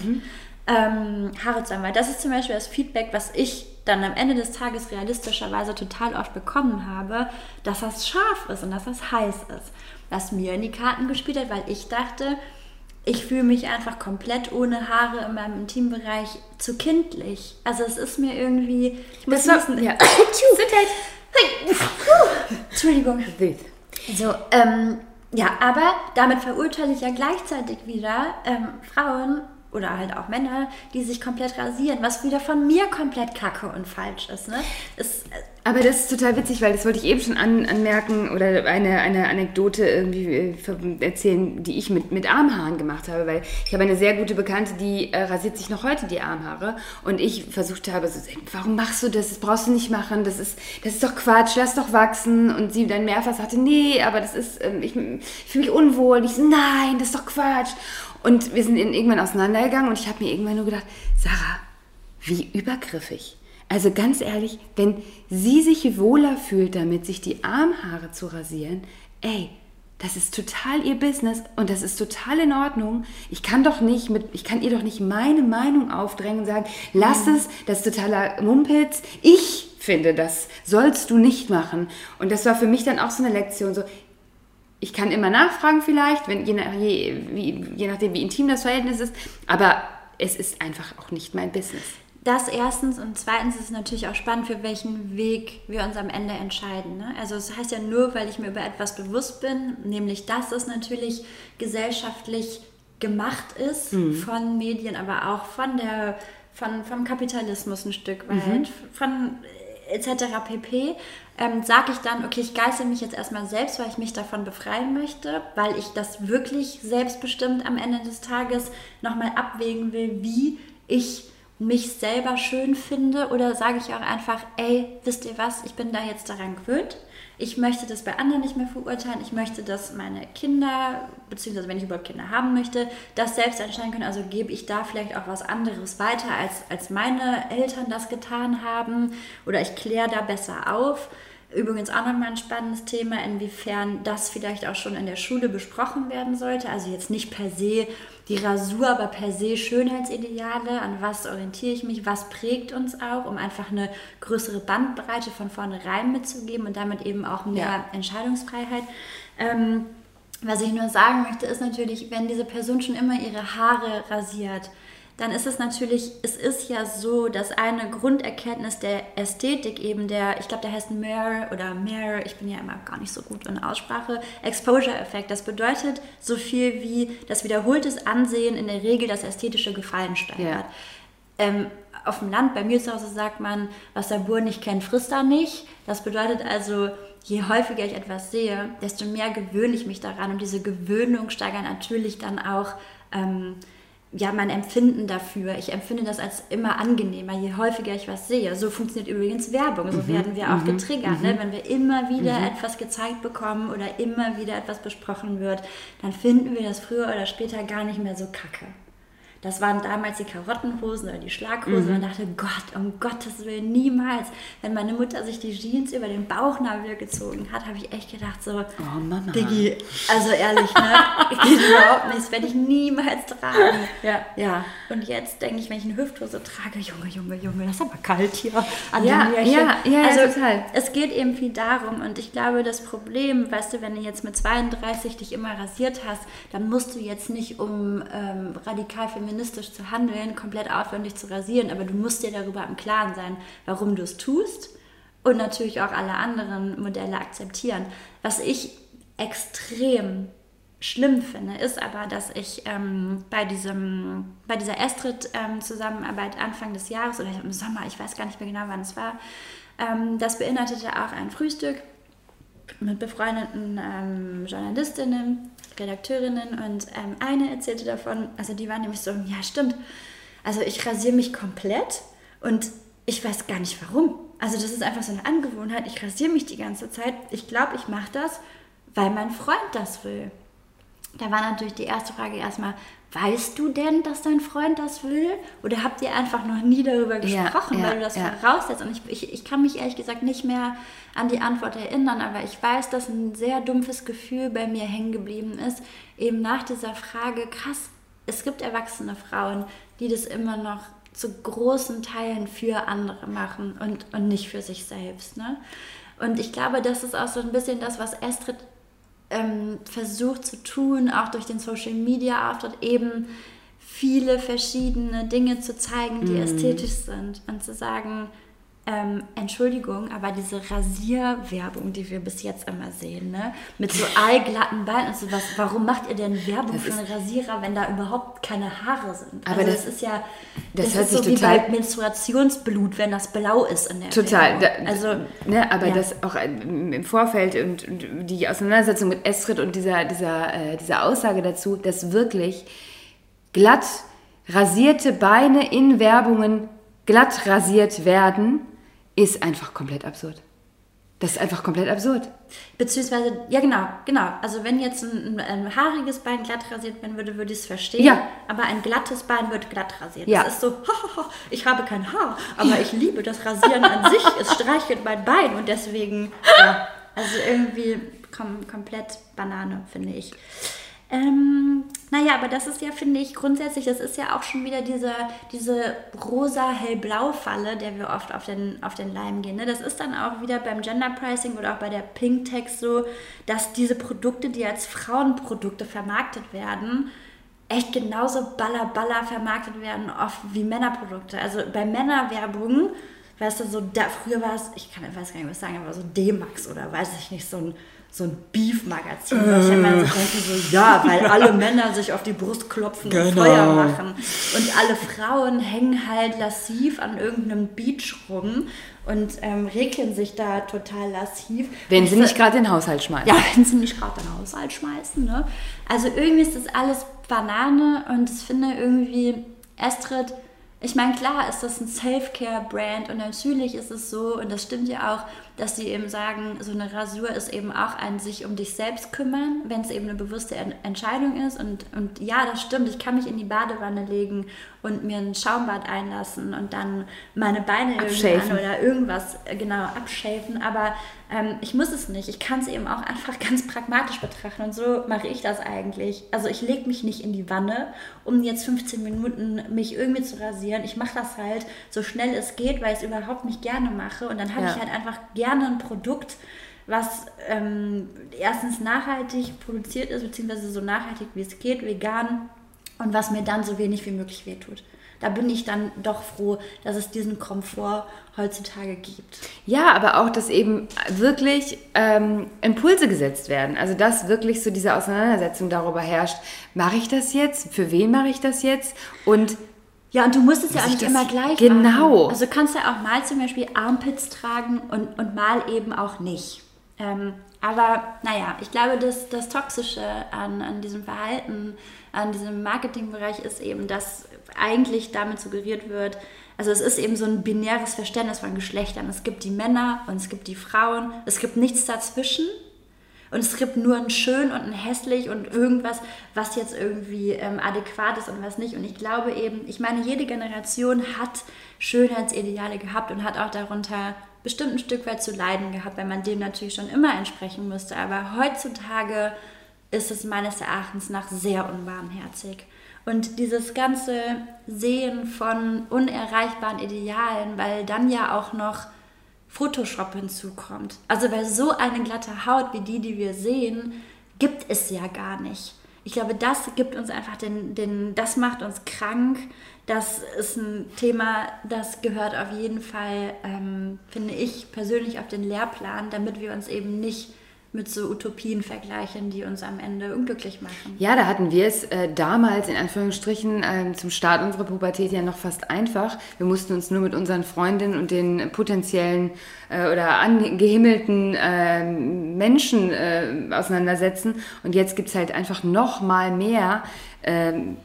Ähm, Haare zu das ist zum Beispiel das Feedback, was ich dann am Ende des Tages realistischerweise total oft bekommen habe, dass das scharf ist und dass das heiß ist. Was mir in die Karten gespielt hat, weil ich dachte, ich fühle mich einfach komplett ohne Haare in meinem Intimbereich zu kindlich. Also es ist mir irgendwie. Ich muss Das wissen, ja. Entschuldigung. Süß. So, ähm, ja, aber damit verurteile ich ja gleichzeitig wieder ähm, Frauen oder halt auch Männer, die sich komplett rasieren, was wieder von mir komplett kacke und falsch ist. Ne? Es, Aber das ist total witzig, weil das wollte ich eben schon an, anmerken oder eine, eine Anekdote irgendwie äh, erzählen, die ich mit, mit Armhaaren gemacht habe, weil ich habe eine sehr gute Bekannte, die äh, rasiert sich noch heute die Armhaare und ich versucht habe, so, warum machst du das? Das brauchst du nicht machen, das ist, das ist doch Quatsch, lass doch wachsen und sie dann mehrfach sagte, nee, aber das ist, ähm, ich, ich fühle mich unwohl und ich so, nein, das ist doch Quatsch und wir sind in- irgendwann auseinandergegangen und ich habe mir irgendwann nur gedacht, Sarah, wie übergriffig. Also ganz ehrlich, wenn sie sich wohler fühlt damit, sich die Armhaare zu rasieren, ey, das ist total ihr Business und das ist total in Ordnung. Ich kann doch nicht mit, ich kann ihr doch nicht meine Meinung aufdrängen und sagen, lass es, das ist totaler Mumpitz. Ich finde, das sollst du nicht machen. Und das war für mich dann auch so eine Lektion, so, ich kann immer nachfragen vielleicht, wenn, je, nach, je, wie, je nachdem, wie intim das Verhältnis ist, aber es ist einfach auch nicht mein Business. Das erstens und zweitens ist es natürlich auch spannend, für welchen Weg wir uns am Ende entscheiden. Ne? Also es heißt ja nur, weil ich mir über etwas bewusst bin, nämlich dass es natürlich gesellschaftlich gemacht ist von Medien, aber auch von der, von, vom Kapitalismus ein Stück weit, von etc. pp. Ähm, sage ich dann, okay, ich geißel mich jetzt erstmal selbst, weil ich mich davon befreien möchte, weil ich das wirklich selbstbestimmt am Ende des Tages nochmal abwägen will, wie ich mich selber schön finde oder sage ich auch einfach, ey, wisst ihr was, ich bin da jetzt daran gewöhnt. Ich möchte das bei anderen nicht mehr verurteilen. Ich möchte, dass meine Kinder, beziehungsweise wenn ich überhaupt Kinder haben möchte, das selbst entscheiden können. Also gebe ich da vielleicht auch was anderes weiter, als, als meine Eltern das getan haben. Oder ich kläre da besser auf. Übrigens auch nochmal ein spannendes Thema, inwiefern das vielleicht auch schon in der Schule besprochen werden sollte. Also jetzt nicht per se die Rasur, aber per se Schönheitsideale. An was orientiere ich mich? Was prägt uns auch, um einfach eine größere Bandbreite von vornherein mitzugeben und damit eben auch mehr ja. Entscheidungsfreiheit. Ähm, was ich nur sagen möchte, ist natürlich, wenn diese Person schon immer ihre Haare rasiert, dann ist es natürlich, es ist ja so, dass eine Grunderkenntnis der Ästhetik eben der, ich glaube, der heißt Mer oder Mer, ich bin ja immer gar nicht so gut in Aussprache, Exposure-Effekt. Das bedeutet so viel wie das wiederholtes Ansehen in der Regel das ästhetische Gefallen steigert. Ja. Ähm, auf dem Land, bei mir zu Hause sagt man, was der Bur nicht kennt, frisst er nicht. Das bedeutet also, je häufiger ich etwas sehe, desto mehr gewöhne ich mich daran und diese Gewöhnung steigert natürlich dann auch ähm, ja, mein Empfinden dafür. Ich empfinde das als immer angenehmer, je häufiger ich was sehe. So funktioniert übrigens Werbung. So mhm. werden wir auch mhm. getriggert. Ne? Mhm. Wenn wir immer wieder mhm. etwas gezeigt bekommen oder immer wieder etwas besprochen wird, dann finden wir das früher oder später gar nicht mehr so kacke. Das waren damals die Karottenhosen oder die Schlaghosen. Mhm. Und dachte, Gott, um Gottes Willen, niemals. Wenn meine Mutter sich die Jeans über den Bauchnabel gezogen hat, habe ich echt gedacht, so, oh Mama. Diggi, also ehrlich, ne? Geht überhaupt nicht. Das werde ich niemals tragen. Ja. ja. Und jetzt denke ich, wenn ich eine Hüfthose trage, Junge, Junge, Junge, das ist aber kalt hier an ja, den Ja, ja, also, total. Es geht eben viel darum. Und ich glaube, das Problem, weißt du, wenn du jetzt mit 32 dich immer rasiert hast, dann musst du jetzt nicht um ähm, radikal feministisch feministisch zu handeln, komplett aufwendig zu rasieren, aber du musst dir darüber im Klaren sein, warum du es tust und natürlich auch alle anderen Modelle akzeptieren. Was ich extrem schlimm finde, ist aber, dass ich ähm, bei, diesem, bei dieser Estrid-Zusammenarbeit ähm, Anfang des Jahres oder im Sommer, ich weiß gar nicht mehr genau, wann es war, ähm, das beinhaltete auch ein Frühstück mit befreundeten ähm, Journalistinnen Redakteurinnen und ähm, eine erzählte davon, also die war nämlich so, ja stimmt, also ich rasiere mich komplett und ich weiß gar nicht warum. Also das ist einfach so eine Angewohnheit, ich rasiere mich die ganze Zeit. Ich glaube, ich mache das, weil mein Freund das will. Da war natürlich die erste Frage erstmal, weißt du denn, dass dein Freund das will? Oder habt ihr einfach noch nie darüber gesprochen, ja, ja, weil du das ja. voraussetzt? Und ich, ich, ich kann mich ehrlich gesagt nicht mehr an die Antwort erinnern, aber ich weiß, dass ein sehr dumpfes Gefühl bei mir hängen geblieben ist, eben nach dieser Frage, krass, es gibt erwachsene Frauen, die das immer noch zu großen Teilen für andere machen und, und nicht für sich selbst. Ne? Und ich glaube, das ist auch so ein bisschen das, was Estrid ähm, versucht zu tun, auch durch den Social Media Auftritt eben viele verschiedene Dinge zu zeigen, die mm. ästhetisch sind und zu sagen, ähm, Entschuldigung, aber diese Rasierwerbung, die wir bis jetzt immer sehen, ne? mit so allglatten Beinen und sowas, warum macht ihr denn Werbung das für einen Rasierer, wenn da überhaupt keine Haare sind? Aber also das, das, ist ja das, das ist so wie bei Menstruationsblut, wenn das blau ist in der Total. Da, also, ne, aber ja. das auch im Vorfeld und, und, die Auseinandersetzung mit Estrid und dieser, dieser, äh, dieser Aussage dazu, dass wirklich glatt rasierte Beine in Werbungen glatt rasiert werden, ist einfach komplett absurd. Das ist einfach komplett absurd. Beziehungsweise, ja genau, genau. Also wenn jetzt ein, ein haariges Bein glatt rasiert werden würde, würde ich es verstehen. Ja. Aber ein glattes Bein wird glatt rasiert. Ja. Das ist so, ich habe kein Haar, aber ich liebe das Rasieren an sich. Es streichelt mein Bein und deswegen, ja. Also irgendwie kom komplett Banane, finde ich. Ähm, naja, aber das ist ja, finde ich, grundsätzlich, das ist ja auch schon wieder diese, diese rosa-hellblau-Falle, der wir oft auf den, auf den Leim gehen. Ne? Das ist dann auch wieder beim Gender Pricing oder auch bei der Pink Text so, dass diese Produkte, die als Frauenprodukte vermarktet werden, echt genauso baller-baller vermarktet werden, oft wie Männerprodukte. Also bei Männerwerbung, weißt du, so da, früher war es, ich kann, weiß gar nicht, was sagen, aber so D-Max oder weiß ich nicht, so ein so ein Beef-Magazin. Äh. Ich immer so denke, so, ja, weil alle Männer sich auf die Brust klopfen genau. und Feuer machen. Und alle Frauen hängen halt lassiv an irgendeinem Beach rum und ähm, regeln sich da total lassiv. Wenn sie nicht gerade den Haushalt schmeißen. Ja, wenn sie nicht gerade den Haushalt schmeißen. Ne? Also irgendwie ist das alles Banane und ich finde irgendwie, Astrid Ich meine, klar ist das ein Self-Care-Brand und natürlich ist es so, und das stimmt ja auch, dass sie eben sagen, so eine Rasur ist eben auch ein sich um dich selbst kümmern, wenn es eben eine bewusste Entscheidung ist. Und, und ja, das stimmt, ich kann mich in die Badewanne legen und mir ein Schaumbad einlassen und dann meine Beine irgendwann oder irgendwas äh, genau abschäfen. Aber ähm, ich muss es nicht. Ich kann es eben auch einfach ganz pragmatisch betrachten. Und so mache ich das eigentlich. Also ich lege mich nicht in die Wanne, um jetzt 15 Minuten mich irgendwie zu rasieren. Ich mache das halt so schnell es geht, weil ich es überhaupt nicht gerne mache. Und dann habe ja. ich halt einfach gerne ein Produkt, was ähm, erstens nachhaltig produziert ist, beziehungsweise so nachhaltig wie es geht, vegan und was mir dann so wenig wie möglich wehtut. Da bin ich dann doch froh, dass es diesen Komfort heutzutage gibt. Ja, aber auch, dass eben wirklich ähm, Impulse gesetzt werden. Also dass wirklich so diese Auseinandersetzung darüber herrscht, mache ich das jetzt? Für wen mache ich das jetzt? Und ja, und du musst es ja auch nicht immer gleich genau. machen. Also du kannst ja auch mal zum Beispiel Armpits tragen und, und mal eben auch nicht. Ähm, aber naja, ich glaube, dass das Toxische an, an diesem Verhalten an diesem Marketingbereich ist eben, dass eigentlich damit suggeriert wird, also es ist eben so ein binäres Verständnis von Geschlechtern. Es gibt die Männer und es gibt die Frauen. Es gibt nichts dazwischen. Und es gibt nur ein schön und ein hässlich und irgendwas, was jetzt irgendwie ähm, adäquat ist und was nicht. Und ich glaube eben, ich meine, jede Generation hat Schönheitsideale gehabt und hat auch darunter bestimmt ein Stück weit zu leiden gehabt, weil man dem natürlich schon immer entsprechen musste. Aber heutzutage ist es meines Erachtens nach sehr unbarmherzig. Und dieses ganze Sehen von unerreichbaren Idealen, weil dann ja auch noch Photoshop hinzukommt. Also weil so eine glatte Haut wie die, die wir sehen, gibt es ja gar nicht. Ich glaube, das gibt uns einfach den, den, das macht uns krank. Das ist ein Thema, das gehört auf jeden Fall, ähm, finde ich persönlich, auf den Lehrplan, damit wir uns eben nicht mit so Utopien vergleichen, die uns am Ende unglücklich machen. Ja, da hatten wir es äh, damals in Anführungsstrichen äh, zum Start unserer Pubertät ja noch fast einfach. Wir mussten uns nur mit unseren Freundinnen und den potenziellen äh, oder angehimmelten ähm, Menschen äh, auseinandersetzen. Und jetzt gibt es halt einfach noch mal mehr ähm,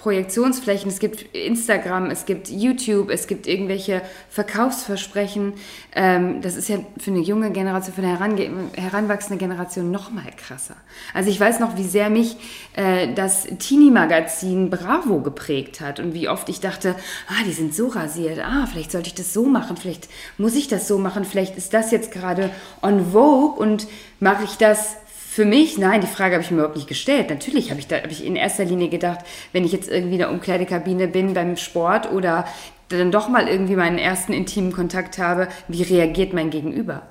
Projektionsflächen, es gibt Instagram, es gibt YouTube, es gibt irgendwelche Verkaufsversprechen. Ähm, das ist ja für eine junge Generation, für eine herange heranwachsende Generation noch mal krasser. Also ich weiß noch, wie sehr mich äh, das Teenie-Magazin Bravo geprägt hat und wie oft ich dachte, ah, die sind so rasiert, ah, vielleicht sollte ich das so machen, vielleicht muss ich das so machen, vielleicht ist das jetzt gerade on Vogue und mache ich das für mich, nein, die Frage habe ich mir überhaupt nicht gestellt. Natürlich habe ich, da, habe ich in erster Linie gedacht, wenn ich jetzt irgendwie in der Umkleidekabine bin beim Sport oder dann doch mal irgendwie meinen ersten intimen Kontakt habe, wie reagiert mein Gegenüber?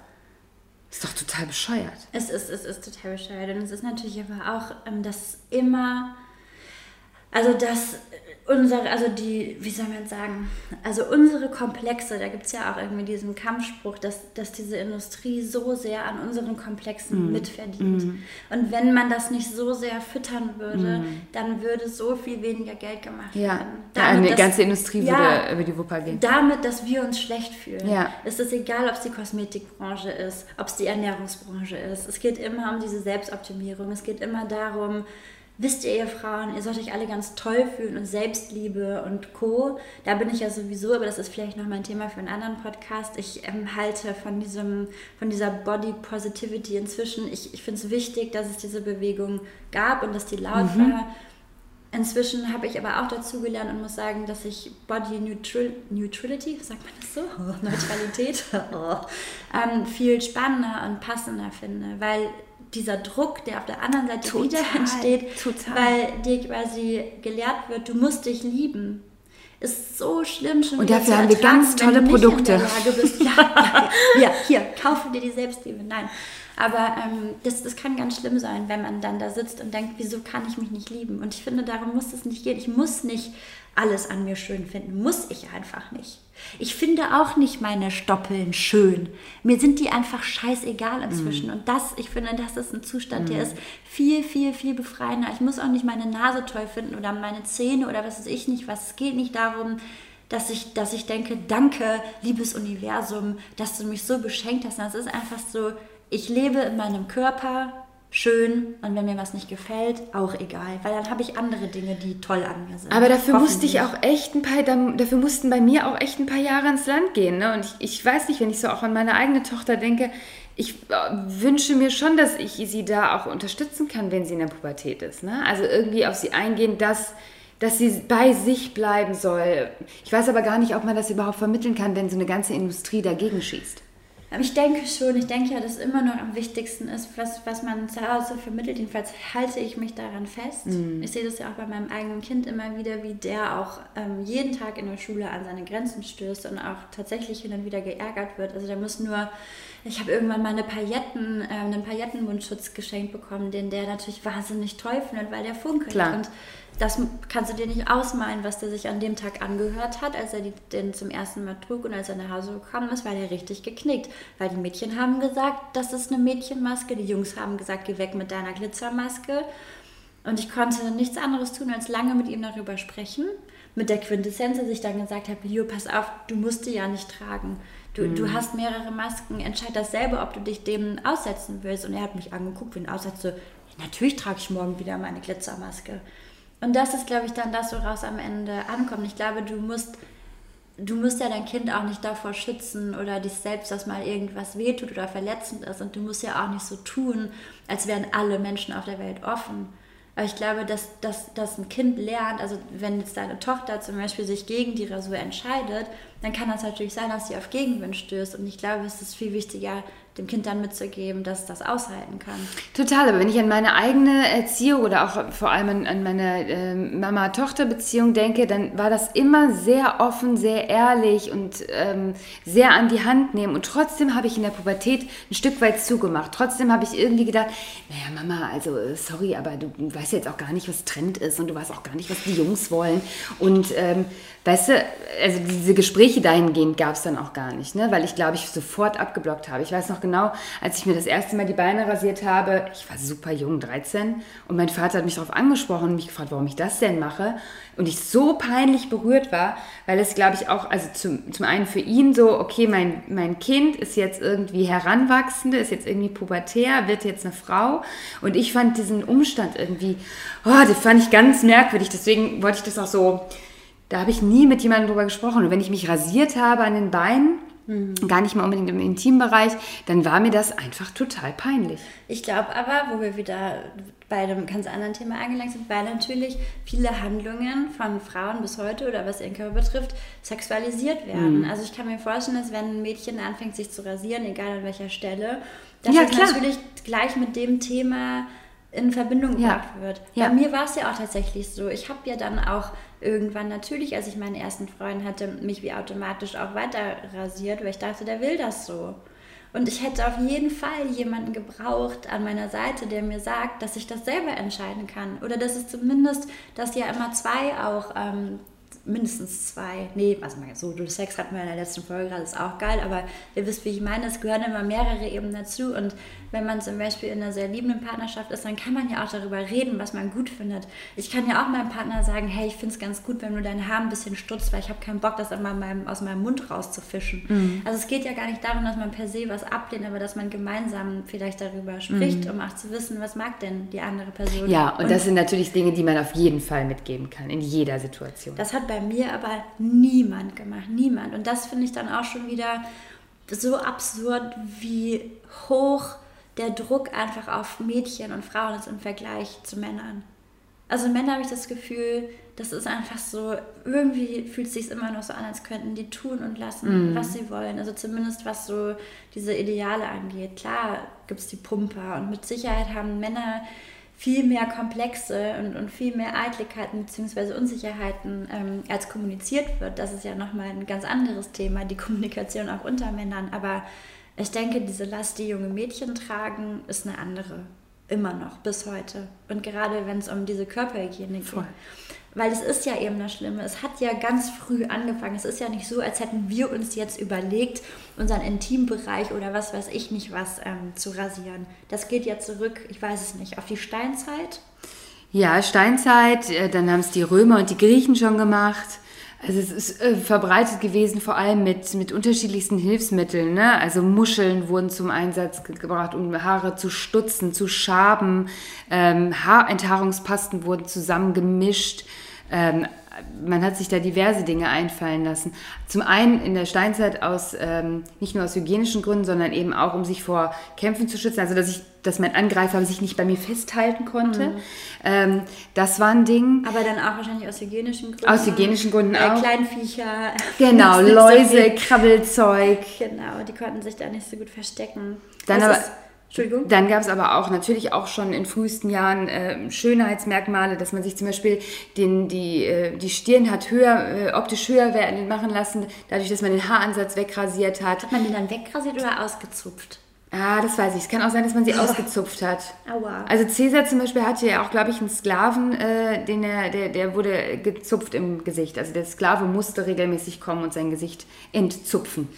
Ist doch total bescheuert. Es ist, es ist total bescheuert. Und es ist natürlich aber auch, ähm, dass immer, also dass unsere, also die, wie soll man sagen, also unsere Komplexe, da gibt es ja auch irgendwie diesen Kampfspruch, dass, dass diese Industrie so sehr an unseren Komplexen mm. mitverdient. Mm. Und wenn man das nicht so sehr füttern würde, mm. dann würde so viel weniger Geld gemacht ja. werden. Damit, ja, dass, ganze Industrie würde ja, über die Wupper gehen. Damit, dass wir uns schlecht fühlen. Ja. Es ist egal, ob es die Kosmetikbranche ist, ob es die Ernährungsbranche ist. Es geht immer um diese Selbstoptimierung. Es geht immer darum, wisst ihr, ihr Frauen, ihr sollt euch alle ganz toll fühlen und Selbstliebe und Co. Da bin ich ja sowieso, aber das ist vielleicht noch mein Thema für einen anderen Podcast. Ich ähm, halte von, diesem, von dieser Body Positivity inzwischen. Ich, ich finde es wichtig, dass es diese Bewegung gab und dass die laut mhm. war. Inzwischen habe ich aber auch dazu gelernt und muss sagen, dass ich Body Neutral Neutrality, sagt man das so? Neutralität, ähm, viel spannender und passender finde, weil dieser Druck, der auf der anderen Seite total, wieder entsteht, total. weil dir quasi gelehrt wird, du musst dich lieben, ist so schlimm schon Und dafür haben wir ganz tolle Produkte. Ja, ja, ja, hier, kaufe dir die Selbstliebe. Nein. Aber ähm, das, das kann ganz schlimm sein, wenn man dann da sitzt und denkt, wieso kann ich mich nicht lieben? Und ich finde, darum muss es nicht gehen. Ich muss nicht alles an mir schön finden. Muss ich einfach nicht. Ich finde auch nicht meine Stoppeln schön. Mir sind die einfach scheißegal inzwischen. Mm. Und das, ich finde, das ist ein Zustand, mm. der ist viel, viel, viel befreiender. Ich muss auch nicht meine Nase toll finden oder meine Zähne oder was weiß ich nicht was. Es geht nicht darum, dass ich, dass ich denke, danke, liebes Universum, dass du mich so beschenkt hast. Das ist einfach so, ich lebe in meinem Körper schön und wenn mir was nicht gefällt, auch egal, weil dann habe ich andere Dinge, die toll an mir sind. Aber dafür musste ich auch echt ein paar, dafür mussten bei mir auch echt ein paar Jahre ins Land gehen. Ne? Und ich, ich weiß nicht, wenn ich so auch an meine eigene Tochter denke, ich äh, wünsche mir schon, dass ich sie da auch unterstützen kann, wenn sie in der Pubertät ist. Ne? Also irgendwie auf sie eingehen, dass, dass sie bei sich bleiben soll. Ich weiß aber gar nicht, ob man das überhaupt vermitteln kann, wenn so eine ganze Industrie dagegen schießt. Aber ich denke schon, ich denke ja, dass immer noch am wichtigsten ist, was, was man zu Hause vermittelt. Jedenfalls halte ich mich daran fest. Mhm. Ich sehe das ja auch bei meinem eigenen Kind immer wieder, wie der auch ähm, jeden Tag in der Schule an seine Grenzen stößt und auch tatsächlich hin und wieder geärgert wird. Also der muss nur, ich habe irgendwann mal eine Pailletten, äh, einen Paillettenmundschutz geschenkt bekommen, den der natürlich wahnsinnig toll findet, weil der funkelt. Klar. Und das kannst du dir nicht ausmalen, was der sich an dem Tag angehört hat, als er den zum ersten Mal trug und als er nach Hause gekommen ist, weil er richtig geknickt. Weil die Mädchen haben gesagt, das ist eine Mädchenmaske, die Jungs haben gesagt, geh weg mit deiner Glitzermaske. Und ich konnte nichts anderes tun, als lange mit ihm darüber sprechen. Mit der Quintessenz, dass ich dann gesagt habe, Jo, pass auf, du musst die ja nicht tragen. Du, mhm. du hast mehrere Masken, entscheid das selber, ob du dich dem aussetzen willst. Und er hat mich angeguckt, wie ein Aussatz, so, natürlich trage ich morgen wieder meine Glitzermaske. Und das ist, glaube ich, dann das, woraus am Ende ankommt. Ich glaube, du musst, du musst ja dein Kind auch nicht davor schützen oder dich selbst, dass mal irgendwas wehtut oder verletzend ist. Und du musst ja auch nicht so tun, als wären alle Menschen auf der Welt offen. Aber ich glaube, dass, dass, dass ein Kind lernt, also wenn jetzt deine Tochter zum Beispiel sich gegen die Rasur entscheidet, dann kann das natürlich sein, dass sie auf Gegenwind stößt. Und ich glaube, es ist viel wichtiger, dem Kind dann mitzugeben, dass das aushalten kann. Total, aber wenn ich an meine eigene Erziehung oder auch vor allem an, meine äh, Mama-Tochter-Beziehung denke, dann war das immer sehr offen, sehr ehrlich und ähm, sehr an die Hand nehmen. Und trotzdem habe ich in der Pubertät ein Stück weit zugemacht. Trotzdem habe ich irgendwie gedacht, naja, Mama, also äh, sorry, aber du weißt jetzt auch gar nicht, was Trend ist und du weißt auch gar nicht, was die Jungs wollen. Und ähm, weißt du, also diese Gespräche dahingehend gab es dann auch gar nicht, ne? weil ich glaube, ich sofort abgeblockt habe. Ich weiß noch genau, als ich mir das erste Mal die Beine rasiert habe, ich war super jung, 13, und mein Vater hat mich darauf angesprochen und mich gefragt, warum ich das denn mache. Und ich so peinlich berührt war, weil es, glaube ich, auch, also zum, zum einen für ihn so, okay, mein, mein Kind ist jetzt irgendwie heranwachsende, ist jetzt irgendwie pubertär, wird jetzt eine Frau. Und ich fand diesen Umstand irgendwie, oh, das fand ich ganz merkwürdig. Deswegen wollte ich das auch so da habe ich nie mit jemandem drüber gesprochen. Und wenn ich mich rasiert habe an den Beinen, mhm. gar nicht mal unbedingt im Intimbereich, dann war mir das einfach total peinlich. Ich glaube aber, wo wir wieder bei einem ganz anderen Thema angelangt sind, weil natürlich viele Handlungen von Frauen bis heute oder was ihren Körper betrifft, sexualisiert werden. Mhm. Also ich kann mir vorstellen, dass wenn ein Mädchen anfängt, sich zu rasieren, egal an welcher Stelle, dass ja, das natürlich gleich mit dem Thema in Verbindung gebracht ja. wird. Ja. Bei mir war es ja auch tatsächlich so. Ich habe ja dann auch irgendwann natürlich, als ich meinen ersten Freund hatte, mich wie automatisch auch weiter rasiert, weil ich dachte, der will das so. Und ich hätte auf jeden Fall jemanden gebraucht an meiner Seite, der mir sagt, dass ich das selber entscheiden kann. Oder dass es zumindest, dass ja immer zwei auch ähm, mindestens zwei, nee, also so du Sex hatten wir in der letzten Folge gerade, ist auch geil, aber ihr wisst, wie ich meine, es gehören immer mehrere eben dazu und wenn man zum Beispiel in einer sehr liebenden Partnerschaft ist, dann kann man ja auch darüber reden, was man gut findet. Ich kann ja auch meinem Partner sagen, hey, ich finde es ganz gut, wenn du dein Haar ein bisschen stutzt, weil ich habe keinen Bock, das immer meinem, aus meinem Mund rauszufischen. Mhm. Also es geht ja gar nicht darum, dass man per se was ablehnt, aber dass man gemeinsam vielleicht darüber spricht, mhm. um auch zu wissen, was mag denn die andere Person. Ja, und, und das sind natürlich Dinge, die man auf jeden Fall mitgeben kann, in jeder Situation. Das hat bei mir aber niemand gemacht, niemand. Und das finde ich dann auch schon wieder so absurd, wie hoch der Druck einfach auf Mädchen und Frauen ist im Vergleich zu Männern. Also Männer habe ich das Gefühl, das ist einfach so, irgendwie fühlt es sich immer noch so an, als könnten die tun und lassen, mm. was sie wollen. Also zumindest was so diese Ideale angeht. Klar gibt es die Pumper und mit Sicherheit haben Männer viel mehr Komplexe und, und viel mehr Eitelkeiten bzw. Unsicherheiten, ähm, als kommuniziert wird. Das ist ja nochmal ein ganz anderes Thema, die Kommunikation auch unter Männern. Aber ich denke, diese Last, die junge Mädchen tragen, ist eine andere. Immer noch, bis heute. Und gerade wenn es um diese Körperhygiene geht. Weil es ist ja eben das Schlimme. Es hat ja ganz früh angefangen. Es ist ja nicht so, als hätten wir uns jetzt überlegt, unseren Intimbereich oder was weiß ich nicht was ähm, zu rasieren. Das geht ja zurück, ich weiß es nicht, auf die Steinzeit. Ja, Steinzeit, äh, dann haben es die Römer und die Griechen schon gemacht. Also es ist äh, verbreitet gewesen, vor allem mit, mit unterschiedlichsten Hilfsmitteln. Ne? Also Muscheln wurden zum Einsatz ge gebracht, um Haare zu stutzen, zu schaben. Ähm, Haarenthaarungspasten wurden zusammengemischt. Ähm, man hat sich da diverse Dinge einfallen lassen. Zum einen in der Steinzeit aus, ähm, nicht nur aus hygienischen Gründen, sondern eben auch, um sich vor Kämpfen zu schützen, also dass ich, dass mein Angreifer sich nicht bei mir festhalten konnte. Mhm. Ähm, das war ein Ding. Aber dann auch wahrscheinlich aus hygienischen Gründen. Aus hygienischen Gründen äh, auch. Kleinviecher. Genau, Läuse, Krabbelzeug. Genau, die konnten sich da nicht so gut verstecken. Dann Das aber, Entschuldigung. Dann gab es aber auch natürlich auch schon in frühesten Jahren äh, Schönheitsmerkmale, dass man sich zum Beispiel den, die, äh, die Stirn hat höher, äh, optisch höher werden machen lassen, dadurch, dass man den Haaransatz wegrasiert hat. Hat man die dann wegrasiert oder ausgezupft? Ah, das weiß ich. Es kann auch sein, dass man sie ausgezupft hat. Aua. Also Cäsar zum Beispiel hatte ja auch, glaube ich, einen Sklaven, äh, den er, der, der wurde gezupft im Gesicht. Also der Sklave musste regelmäßig kommen und sein Gesicht entzupfen.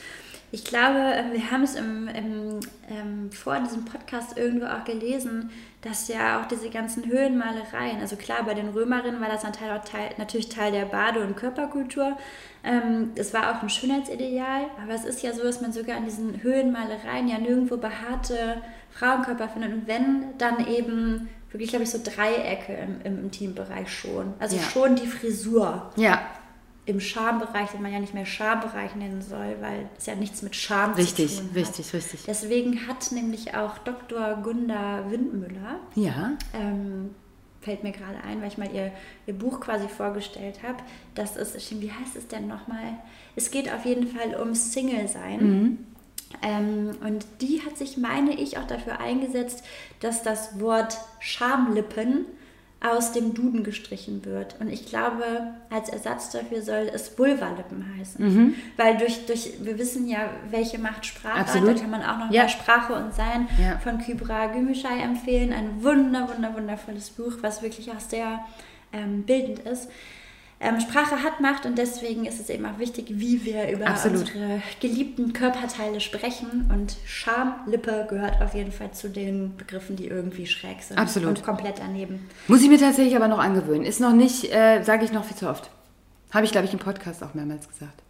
Ich glaube, äh, wir haben es im, im, ähm, vor diesem Podcast irgendwo auch gelesen, dass ja auch diese ganzen Höhlenmalereien, also klar, bei den Römerinnen war das Teil, Teil, natürlich Teil der Bade- und Körperkultur. Ähm, es war auch ein Schönheitsideal, aber es ist ja so, dass man sogar an diesen Höhlenmalereien ja nirgendwo behaarte Frauenkörper findet. Und wenn, dann eben wirklich, glaube ich, so Dreiecke im, im Intimbereich schon. Also Ja. schon die Frisur Ja, im Schambereich, den man ja nicht mehr Schambereich nennen soll, weil es ja nichts mit Scham richtig, zu tun hat. richtig, richtig. Deswegen hat nämlich auch Dr. Gunda Windmüller, Ja, ähm, fällt mir gerade ein, weil ich mal ihr, ihr Buch quasi vorgestellt habe, das ist, wie heißt es denn nochmal? Es geht auf jeden Fall ums Single-Sein. Ähm, und die hat sich, meine ich, auch dafür eingesetzt, dass das Wort Schamlippen aus dem Duden gestrichen wird. Und ich glaube, als Ersatz dafür soll es Vulvalippen heißen. Weil durch, durch, wir wissen ja, welche Macht Sprache hat. Absolut. Da kann man auch noch Ja. mal Sprache und Sein Ja. von Kybra Gümüşay empfehlen. Ein wunder, wunder, wundervolles Buch, was wirklich auch sehr ähm, bildend ist. Ähm, Sprache hat Macht und deswegen ist es eben auch wichtig, wie wir über Absolut. unsere geliebten Körperteile sprechen. Und Schamlippe gehört auf jeden Fall zu den Begriffen, die irgendwie schräg sind. Absolut. Und komplett daneben. Muss ich mir tatsächlich aber noch angewöhnen. Ist noch nicht, äh, sage ich noch viel zu oft. Habe ich, glaube ich, im Podcast auch mehrmals gesagt.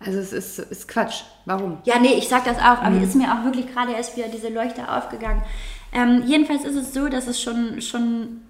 Also es ist, ist Quatsch. Warum? Ja, nee, ich sag das auch, Mhm. aber ist mir auch wirklich gerade erst wieder diese Leuchte aufgegangen. Ähm, jedenfalls ist es so, dass es schon, schon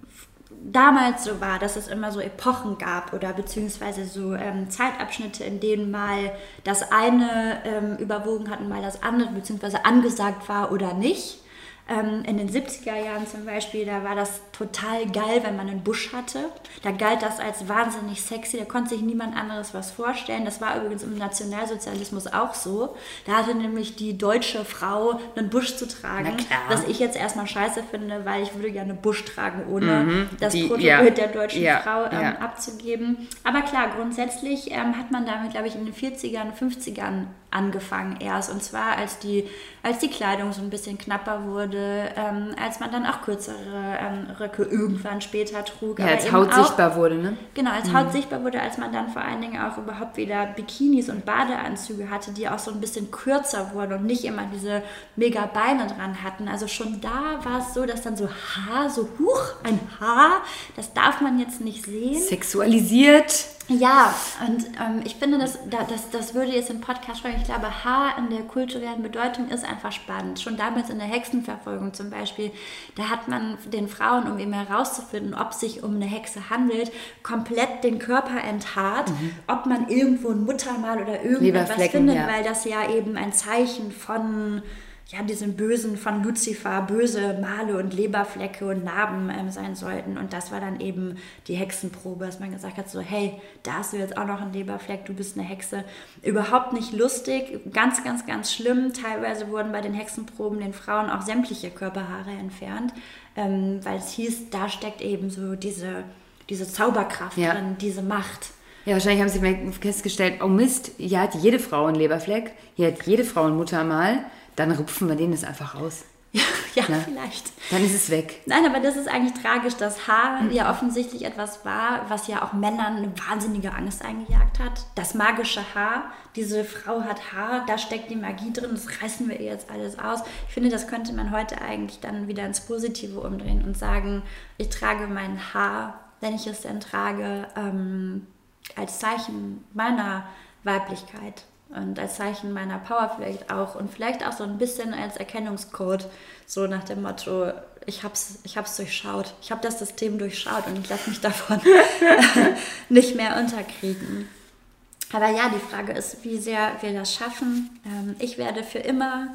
damals so war, dass es immer so Epochen gab oder beziehungsweise so ähm, Zeitabschnitte, in denen mal das eine ähm, überwogen hat und mal das andere, beziehungsweise angesagt war oder nicht. Ähm, in den 70er Jahren zum Beispiel, da war das total geil, wenn man einen Busch hatte. Da galt das als wahnsinnig sexy, da konnte sich niemand anderes was vorstellen. Das war übrigens im Nationalsozialismus auch so. Da hatte nämlich die deutsche Frau einen Busch zu tragen, was ich jetzt erstmal scheiße finde, weil ich würde gerne Busch tragen, ohne das Mhm. die- Protokoll ja. der deutschen Ja, Frau ähm, ja. abzugeben. Aber klar, grundsätzlich ähm, hat man damit, glaube ich, in den 40ern, 50ern angefangen erst. Und zwar, als die, als die Kleidung so ein bisschen knapper wurde, ähm, als man dann auch kürzere ähm, Röcke irgendwann später trug. Ja, als Haut auch, sichtbar wurde, ne? Genau, als Haut sichtbar wurde, als man dann vor allen Dingen auch überhaupt wieder Bikinis und Badeanzüge hatte, die auch so ein bisschen kürzer wurden und nicht immer diese mega Beine dran hatten. Also schon da war es so, dass dann so Haar, so huch, ein Haar, das darf man jetzt nicht sehen. Sexualisiert. Ja, und ähm, ich finde, das, da- das, das würde jetzt im Podcast sprechen. Ich glaube, Haar in der kulturellen Bedeutung ist einfach spannend. Schon damals in der Hexenverfolgung zum Beispiel, da hat man den Frauen, um eben herauszufinden, ob sich um eine Hexe handelt, komplett den Körper enthaart, ob man irgendwo ein Muttermal oder irgendwas findet, ja. weil das ja eben ein Zeichen von ja, diesem Bösen von Luzifer, böse Male und Leberflecke und Narben ähm, sein sollten. Und das war dann eben die Hexenprobe, dass man gesagt hat, so, hey, da hast du jetzt auch noch einen Leberfleck, du bist eine Hexe. Überhaupt nicht lustig, ganz, ganz, ganz schlimm. Teilweise wurden bei den Hexenproben den Frauen auch sämtliche Körperhaare entfernt, ähm, weil es hieß, da steckt eben so diese, diese Zauberkraft Ja. drin, diese Macht. Ja, wahrscheinlich haben sie mal festgestellt, oh Mist, hier hat jede Frau einen Leberfleck, hier hat jede Frau ein Muttermal, dann rupfen wir denen das einfach raus. Ja, ja Na? vielleicht. Dann ist es weg. Nein, aber das ist eigentlich tragisch, dass Haar ja offensichtlich etwas war, was ja auch Männern eine wahnsinnige Angst eingejagt hat. Das magische Haar, diese Frau hat Haar, da steckt die Magie drin, das reißen wir ihr jetzt alles aus. Ich finde, das könnte man heute eigentlich dann wieder ins Positive umdrehen und sagen, ich trage mein Haar, wenn ich es denn trage, ähm, als Zeichen meiner Weiblichkeit und als Zeichen meiner Power vielleicht auch und vielleicht auch so ein bisschen als Erkennungscode, so nach dem Motto, ich hab's, ich hab's durchschaut, ich habe das System durchschaut und ich lasse mich davon nicht mehr unterkriegen. Aber ja, die Frage ist, wie sehr wir das schaffen. Ähm, ich werde für immer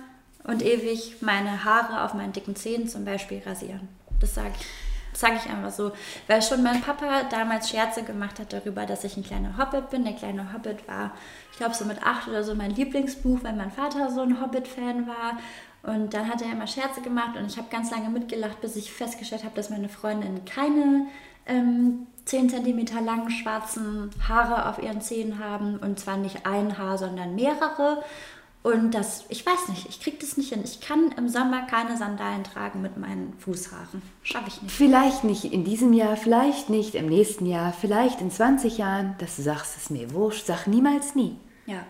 und ewig meine Haare auf meinen dicken Zähnen zum Beispiel rasieren. Das sage ich sage ich einfach so, weil schon mein Papa damals Scherze gemacht hat darüber, dass ich ein kleiner Hobbit bin. Der kleine Hobbit war, ich glaube, so mit acht oder so mein Lieblingsbuch, weil mein Vater so ein Hobbit-Fan war. Und dann hat er immer Scherze gemacht und ich habe ganz lange mitgelacht, bis ich festgestellt habe, dass meine Freundin keine ähm, 10 cm langen schwarzen Haare auf ihren Zähnen haben. Und zwar nicht ein Haar, sondern mehrere. Und das, ich weiß nicht, ich kriege das nicht hin. Ich kann im Sommer keine Sandalen tragen mit meinen Fußhaaren. Schaffe ich nicht. Vielleicht nicht in diesem Jahr, vielleicht nicht im nächsten Jahr, vielleicht in 20 Jahren. Dass du sagst, es ist mir wurscht, sag niemals nie. Ja.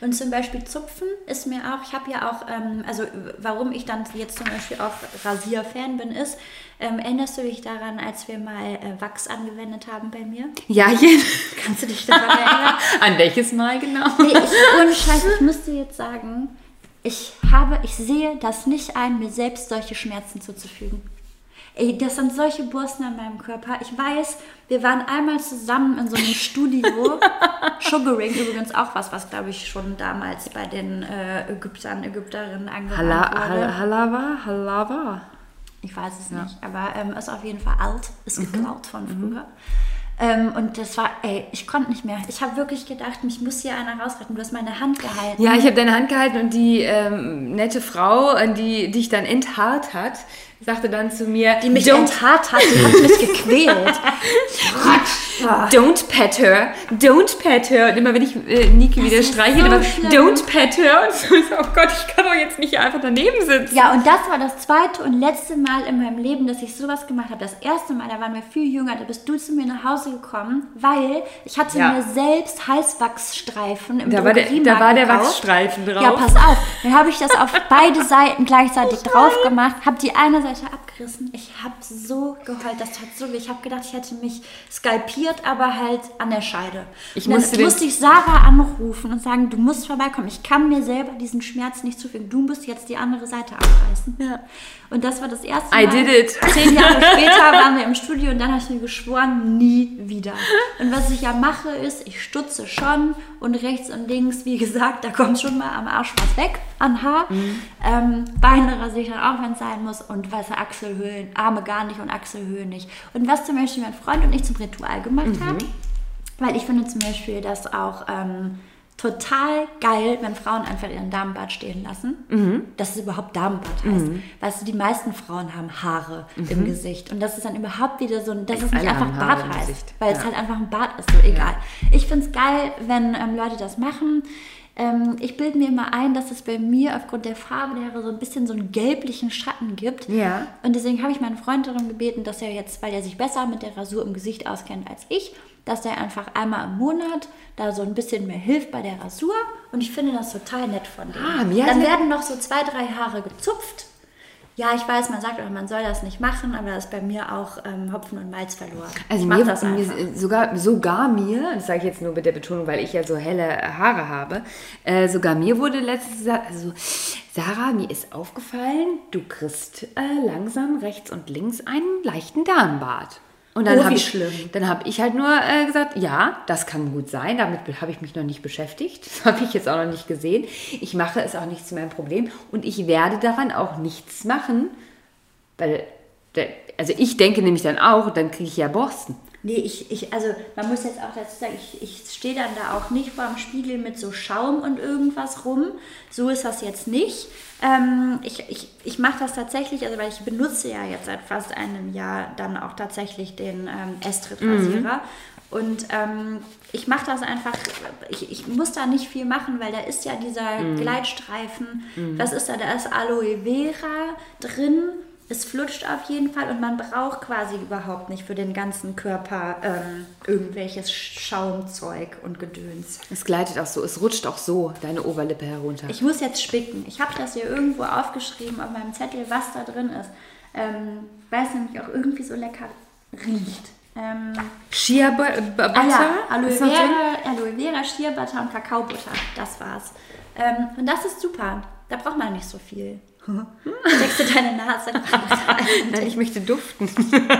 Und zum Beispiel Zupfen ist mir auch, ich habe ja auch, ähm, also warum ich dann jetzt zum Beispiel auch Rasierfan bin, ist, ähm, erinnerst du dich daran, als wir mal äh, Wachs angewendet haben bei mir? Ja, je. Kannst du dich daran erinnern? An welches Mal genau? Nee, ich, ohne Scheiß, ich müsste jetzt sagen, ich habe, ich sehe das nicht ein, mir selbst solche Schmerzen zuzufügen. Ey, das sind solche Borsten an meinem Körper. Ich weiß, wir waren einmal zusammen in so einem Studio. Sugaring übrigens auch was, was glaube ich schon damals bei den äh, Ägyptern, Ägypterinnen angewandt Hala, wurde. Hal- Halava, Halava. Ich weiß es nicht, aber ähm, ist auf jeden Fall alt, ist geklaut von früher. Ähm, und das war, ey, ich konnte nicht mehr. Ich habe wirklich gedacht, mich muss hier einer rausretten. Du hast meine Hand gehalten. Ja, ich habe deine Hand gehalten und die ähm, nette Frau, die dich dann enthaart hat, sagte dann zu mir, die mich don't, enthaart hat, die hat mich gequält. don't pet her, don't pet her. Und immer wenn ich äh, Niki wieder ist streiche, so don't pet her. Und so, ich so, oh Gott, ich kann doch jetzt nicht einfach daneben sitzen. Ja, und das war das zweite und letzte Mal in meinem Leben, dass ich sowas gemacht habe. Das erste Mal, da waren wir viel jünger, da bist du zu mir nach Hause gekommen, weil ich hatte Ja. mir selbst Heißwachsstreifen im Da war, der, da war der. Wachsstreifen drauf. Ja, pass auf. Dann habe ich das auf beide Seiten gleichzeitig drauf gemacht, habe die eine Seite abgerissen. Ich habe so geheult, das tat so weh. Ich habe gedacht, ich hätte mich skalpiert, aber halt an der Scheide. Ich musste musste ich Sarah anrufen und sagen, du musst vorbeikommen. Ich kann mir selber diesen Schmerz nicht zufügen. Du musst jetzt die andere Seite abreißen. Ja. Und das war das erste I Mal. did it. Zehn Jahre später waren wir im Studio und dann habe ich mir geschworen, nie wieder. Und was ich ja mache, ist, ich stutze schon und rechts und links, wie gesagt, da kommt schon mal am Arsch was weg an Haar. Mhm. Ähm, Beine rasiere ich dann auch, wenn es sein muss. Und weiße Achselhöhlen, Arme gar nicht und Achselhöhlen nicht. Und was zum Beispiel mein Freund und ich zum Ritual gemacht Mhm. haben, weil ich finde zum Beispiel, dass auch ähm, total geil, wenn Frauen einfach ihren Damenbart stehen lassen. Mhm. Dass es überhaupt Damenbart heißt. Weißt du, die meisten Frauen haben Haare im Gesicht. Und das ist dann überhaupt wieder so, ein- dass es nicht Mhm. Einfach Haare Bart heißt. Weil es Ja. halt einfach ein Bart ist, so egal. Ich finde es geil, wenn ähm, Leute das machen. Ähm, ich bilde mir immer ein, dass es bei mir aufgrund der Farbe der Haare so ein bisschen so einen gelblichen Schatten gibt. Ja. Und deswegen habe ich meinen Freund darum gebeten, dass er jetzt, weil er sich besser mit der Rasur im Gesicht auskennt als ich, dass er einfach einmal im Monat da so ein bisschen mehr hilft bei der Rasur. Und ich finde das total nett von dem. Ah, mir Dann er- werden noch so zwei, drei Haare gezupft. Ja, ich weiß, man sagt auch, man soll das nicht machen, aber da ist bei mir auch ähm, Hopfen und Malz verloren. Also ich mir, das mir einfach. sogar, sogar mir, das sage ich jetzt nur mit der Betonung, weil ich ja so helle Haare habe, äh, sogar mir wurde letztens gesagt, also Sarah, mir ist aufgefallen, du kriegst äh, langsam rechts und links einen leichten Darmbart. Und dann Oh, habe ich, dann habe ich halt nur äh, gesagt, ja, das kann gut sein. Damit be- habe ich mich noch nicht beschäftigt. Das habe ich jetzt auch noch nicht gesehen. Ich mache es auch nicht zu meinem Problem und ich werde daran auch nichts machen, weil, also ich denke nämlich dann auch, dann kriege ich ja Borsten. Nee, ich, ich, also man muss jetzt auch dazu sagen, ich, ich stehe dann da auch nicht vor dem Spiegel mit so Schaum und irgendwas rum. So ist das jetzt nicht. Ähm, ich ich, ich mache das tatsächlich, also weil ich benutze ja jetzt seit fast einem Jahr dann auch tatsächlich den ähm, Estritt-Rasierer. Und ähm, ich mache das einfach, ich, ich muss da nicht viel machen, weil da ist ja dieser Gleitstreifen, was ist da? Da ist Aloe Vera drin. Es flutscht auf jeden Fall und man braucht quasi überhaupt nicht für den ganzen Körper ähm, irgendwelches Schaumzeug und Gedöns. Es gleitet auch so, es rutscht auch so deine Oberlippe herunter. Ich muss jetzt spicken. Ich habe das hier irgendwo aufgeschrieben auf meinem Zettel, was da drin ist. Ähm, weil es nämlich auch irgendwie so lecker riecht. Ähm, Bu- Butter? ah ja, Aloe? Vera, Aloe Vera, Shea Butter und Kakaobutter. Das war's. Ähm, und das ist super. Da braucht man nicht so viel. Steckst du deine Nase. Nein, ich möchte duften.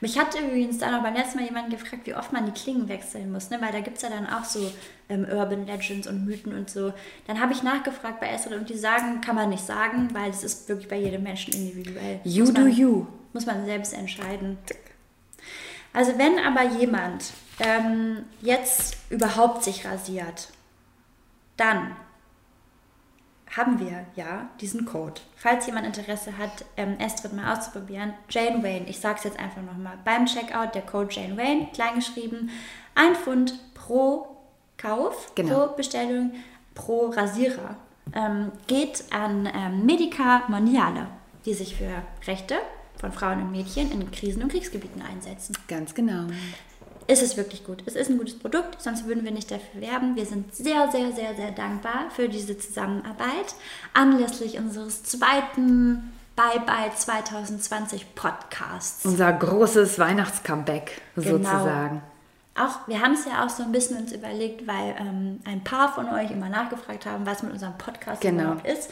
Mich hat übrigens dann auch beim letzten Mal jemand gefragt, wie oft man die Klingen wechseln muss, ne? weil da gibt es ja dann auch so ähm, Urban Legends und Mythen und so. Dann habe ich nachgefragt bei Esther und die sagen, kann man nicht sagen, weil es ist wirklich bei jedem Menschen individuell. You Muss do man, you. Muss man selbst entscheiden. Also wenn aber jemand ähm, jetzt überhaupt sich rasiert, dann haben wir ja diesen Code. Falls jemand Interesse hat, ähm, Astrid mal auszuprobieren, Jane Wayne, ich sage es jetzt einfach nochmal, beim Checkout der Code Jane Wayne, kleingeschrieben, ein Pfund pro Kauf, Genau. pro Bestellung, pro Rasierer, ähm, geht an ähm, Medica Mondiale, die sich für Rechte von Frauen und Mädchen in Krisen- und Kriegsgebieten einsetzen. Ganz genau. Es ist wirklich gut. Es ist ein gutes Produkt, sonst würden wir nicht dafür werben. Wir sind sehr, sehr, sehr, sehr dankbar für diese Zusammenarbeit anlässlich unseres zweiten Bye Bye 2020 Podcasts. Unser großes Weihnachtscomeback Genau. sozusagen. Auch, wir haben es ja auch so ein bisschen uns überlegt, weil ähm, ein paar von euch immer nachgefragt haben, was mit unserem Podcast Genau. überhaupt ist.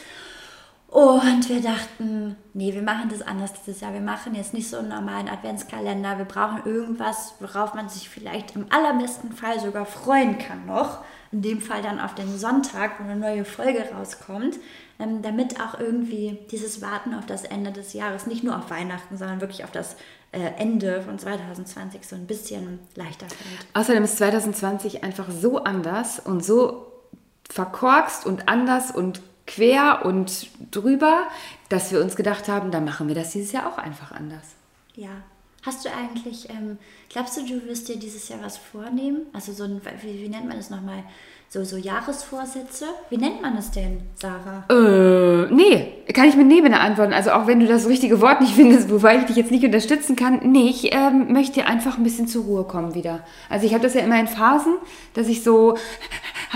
Und wir dachten, nee, wir machen das anders dieses Jahr. Wir machen jetzt nicht so einen normalen Adventskalender. Wir brauchen irgendwas, worauf man sich vielleicht im allerbesten Fall sogar freuen kann noch. In dem Fall dann auf den Sonntag, wo eine neue Folge rauskommt. Ähm, damit auch irgendwie dieses Warten auf das Ende des Jahres, nicht nur auf Weihnachten, sondern wirklich auf das äh, Ende von 2020 so ein bisschen leichter fällt. Außerdem ist 2020 einfach so anders und so verkorkst und anders und quer und drüber, dass wir uns gedacht haben, dann machen wir das dieses Jahr auch einfach anders. Ja. Hast du eigentlich, ähm, glaubst du, du wirst dir dieses Jahr was vornehmen? Also so ein, wie, wie nennt man das nochmal? So, so Jahresvorsätze? Wie nennt man es denn, Sarah? Äh, nee, kann ich mit Nee beantworten. Also auch wenn du das richtige Wort nicht findest, wobei ich dich jetzt nicht unterstützen kann. Nee, ich ähm, möchte einfach ein bisschen zur Ruhe kommen wieder. Also ich habe das ja immer in Phasen, dass ich so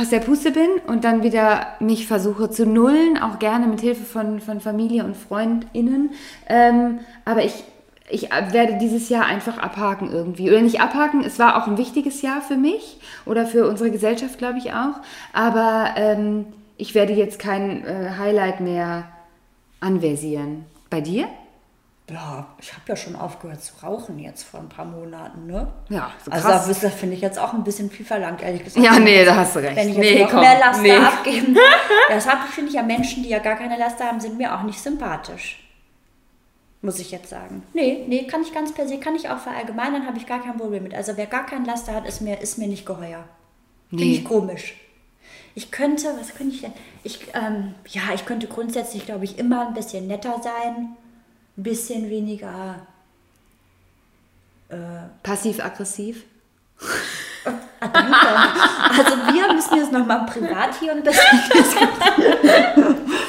aus der Puste bin und dann wieder mich versuche zu nullen, auch gerne mit Hilfe von, von Familie und FreundInnen. Ähm, aber ich, ich werde dieses Jahr einfach abhaken irgendwie. Oder nicht abhaken, es war auch ein wichtiges Jahr für mich oder für unsere Gesellschaft, glaube ich auch. Aber ähm, ich werde jetzt kein äh, Highlight mehr anversieren. Bei dir? Ja, ich habe ja schon aufgehört zu rauchen jetzt vor ein paar Monaten, ne? Ja, so Also krass. das ist- finde ich jetzt auch ein bisschen viel verlangt, ehrlich gesagt. Ja, nee, da hast du recht. Wenn ich jetzt Nee, noch komm, mehr Laster nee. abgeben. Deshalb finde ich ja Menschen, die ja gar keine Laster haben, sind mir auch nicht sympathisch. Muss ich jetzt sagen. Nee, nee, kann ich ganz per se, kann ich auch verallgemeinern, habe ich gar kein Problem mit. Also wer gar kein Laster hat, ist mir, ist mir nicht geheuer. Finde Nee. ich komisch. Ich könnte, was könnte ich denn? Ich, ähm, ja, ich könnte grundsätzlich, glaube ich, immer ein bisschen netter sein, ein bisschen weniger Passiv-aggressiv? Ah. Also wir müssen jetzt nochmal privat hier ein bisschen diskutieren.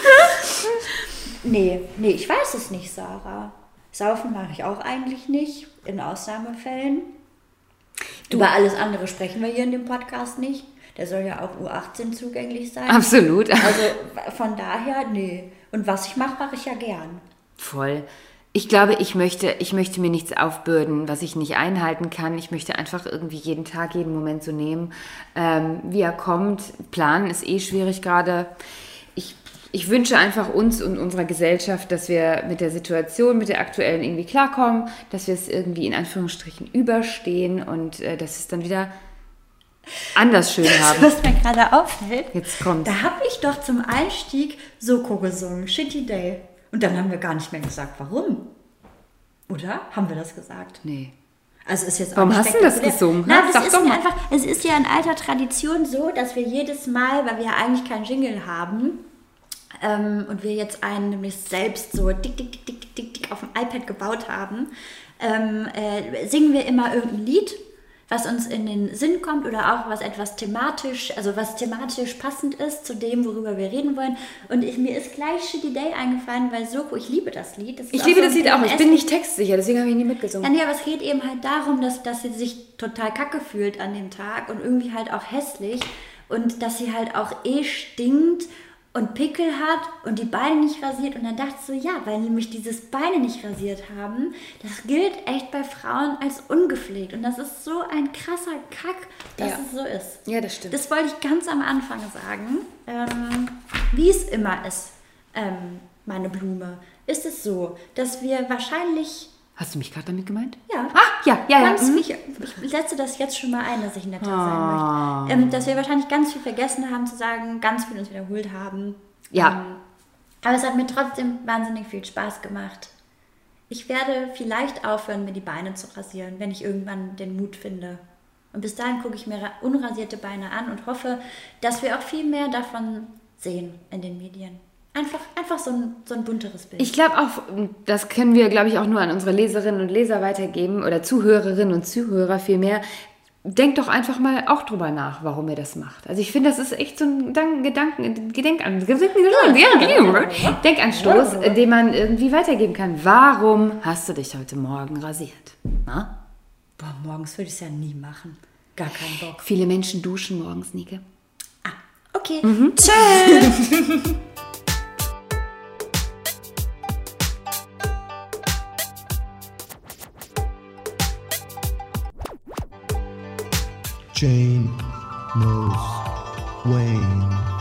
nee, nee, ich weiß es nicht, Sarah. Saufen mache ich auch eigentlich nicht, in Ausnahmefällen. Über alles andere sprechen wir hier in dem Podcast nicht. Der soll ja auch U18 zugänglich sein. Absolut. Also von daher, nee. Und was ich mache, mache ich ja gern. Voll. Ich glaube, ich möchte, ich möchte mir nichts aufbürden, was ich nicht einhalten kann. Ich möchte einfach irgendwie jeden Tag, jeden Moment so nehmen, ähm, wie er kommt. Planen ist eh schwierig gerade. Ich, wünsche einfach uns und unserer Gesellschaft, dass wir mit der Situation, mit der aktuellen irgendwie klarkommen, dass wir es irgendwie in Anführungsstrichen überstehen und äh, dass es dann wieder anders schön haben. Was mir gerade auffällt, Jetzt kommt's. da habe ich doch zum Einstieg Soko gesungen, Shitty Day. Und dann haben wir gar nicht mehr gesagt, warum. Oder? Haben wir das gesagt? Nee. Also ist jetzt Warum hast du das gesungen? Sag das ist doch mal. einfach, es ist ja in alter Tradition so, dass wir jedes Mal, weil wir ja eigentlich keinen Jingle haben, ähm, und wir jetzt einen nämlich selbst so dick, dick, dick, dick, dick, dick, auf dem iPad gebaut haben, ähm, äh, singen wir immer irgendein Lied, was uns in den Sinn kommt oder auch was etwas thematisch, also was thematisch passend ist zu dem, worüber wir reden wollen. Und ich, mir ist gleich Shitty Day eingefallen, weil Soko, ich liebe das Lied. Das Ich liebe so das Lied auch. Ich bin nicht textsicher, deswegen habe ich nie ja, mitgesungen. nee, aber es geht eben halt darum, dass, dass sie sich total kacke fühlt an dem Tag und irgendwie halt auch hässlich und dass sie halt auch eh stinkt und Pickel hat und die Beine nicht rasiert. Und dann dachte ich so, ja, weil nämlich dieses Beine nicht rasiert haben, das gilt echt bei Frauen als ungepflegt. Und das ist so ein krasser Kack, dass Ja. es so ist. Ja, das stimmt. Das wollte ich ganz am Anfang sagen. Ähm, wie es immer ist, ähm, meine Blume, ist es so, dass wir wahrscheinlich Hast du mich gerade damit gemeint? ja. Ah, ja, ja, ja. Ganz mhm. viel, ich setze das jetzt schon mal ein, dass ich netter Ah. sein möchte. Ähm, dass wir wahrscheinlich ganz viel vergessen haben zu sagen, ganz viel uns wiederholt haben. Ja. Ähm, aber es hat mir trotzdem wahnsinnig viel Spaß gemacht. Ich werde vielleicht aufhören, mir die Beine zu rasieren, wenn ich irgendwann den Mut finde. Und bis dahin gucke ich mir ra- unrasierte Beine an und hoffe, dass wir auch viel mehr davon sehen in den Medien. Einfach, einfach so, ein, so ein bunteres Bild. Ich glaube auch, das können wir, glaube ich, auch nur an unsere Leserinnen und Leser weitergeben oder Zuhörerinnen und Zuhörer vielmehr. Denkt doch einfach mal auch drüber nach, warum ihr das macht. Also ich finde, das ist echt so ein Gedanken, Gedanken Gedenkan Denkanstoß, den man irgendwie weitergeben kann. Warum hast du dich heute Morgen rasiert? Na? Boah, morgens würde ich es ja nie machen. Gar keinen Bock. Viele Menschen duschen morgens, Nike. Okay. Tschüss! Jane knows Wayne.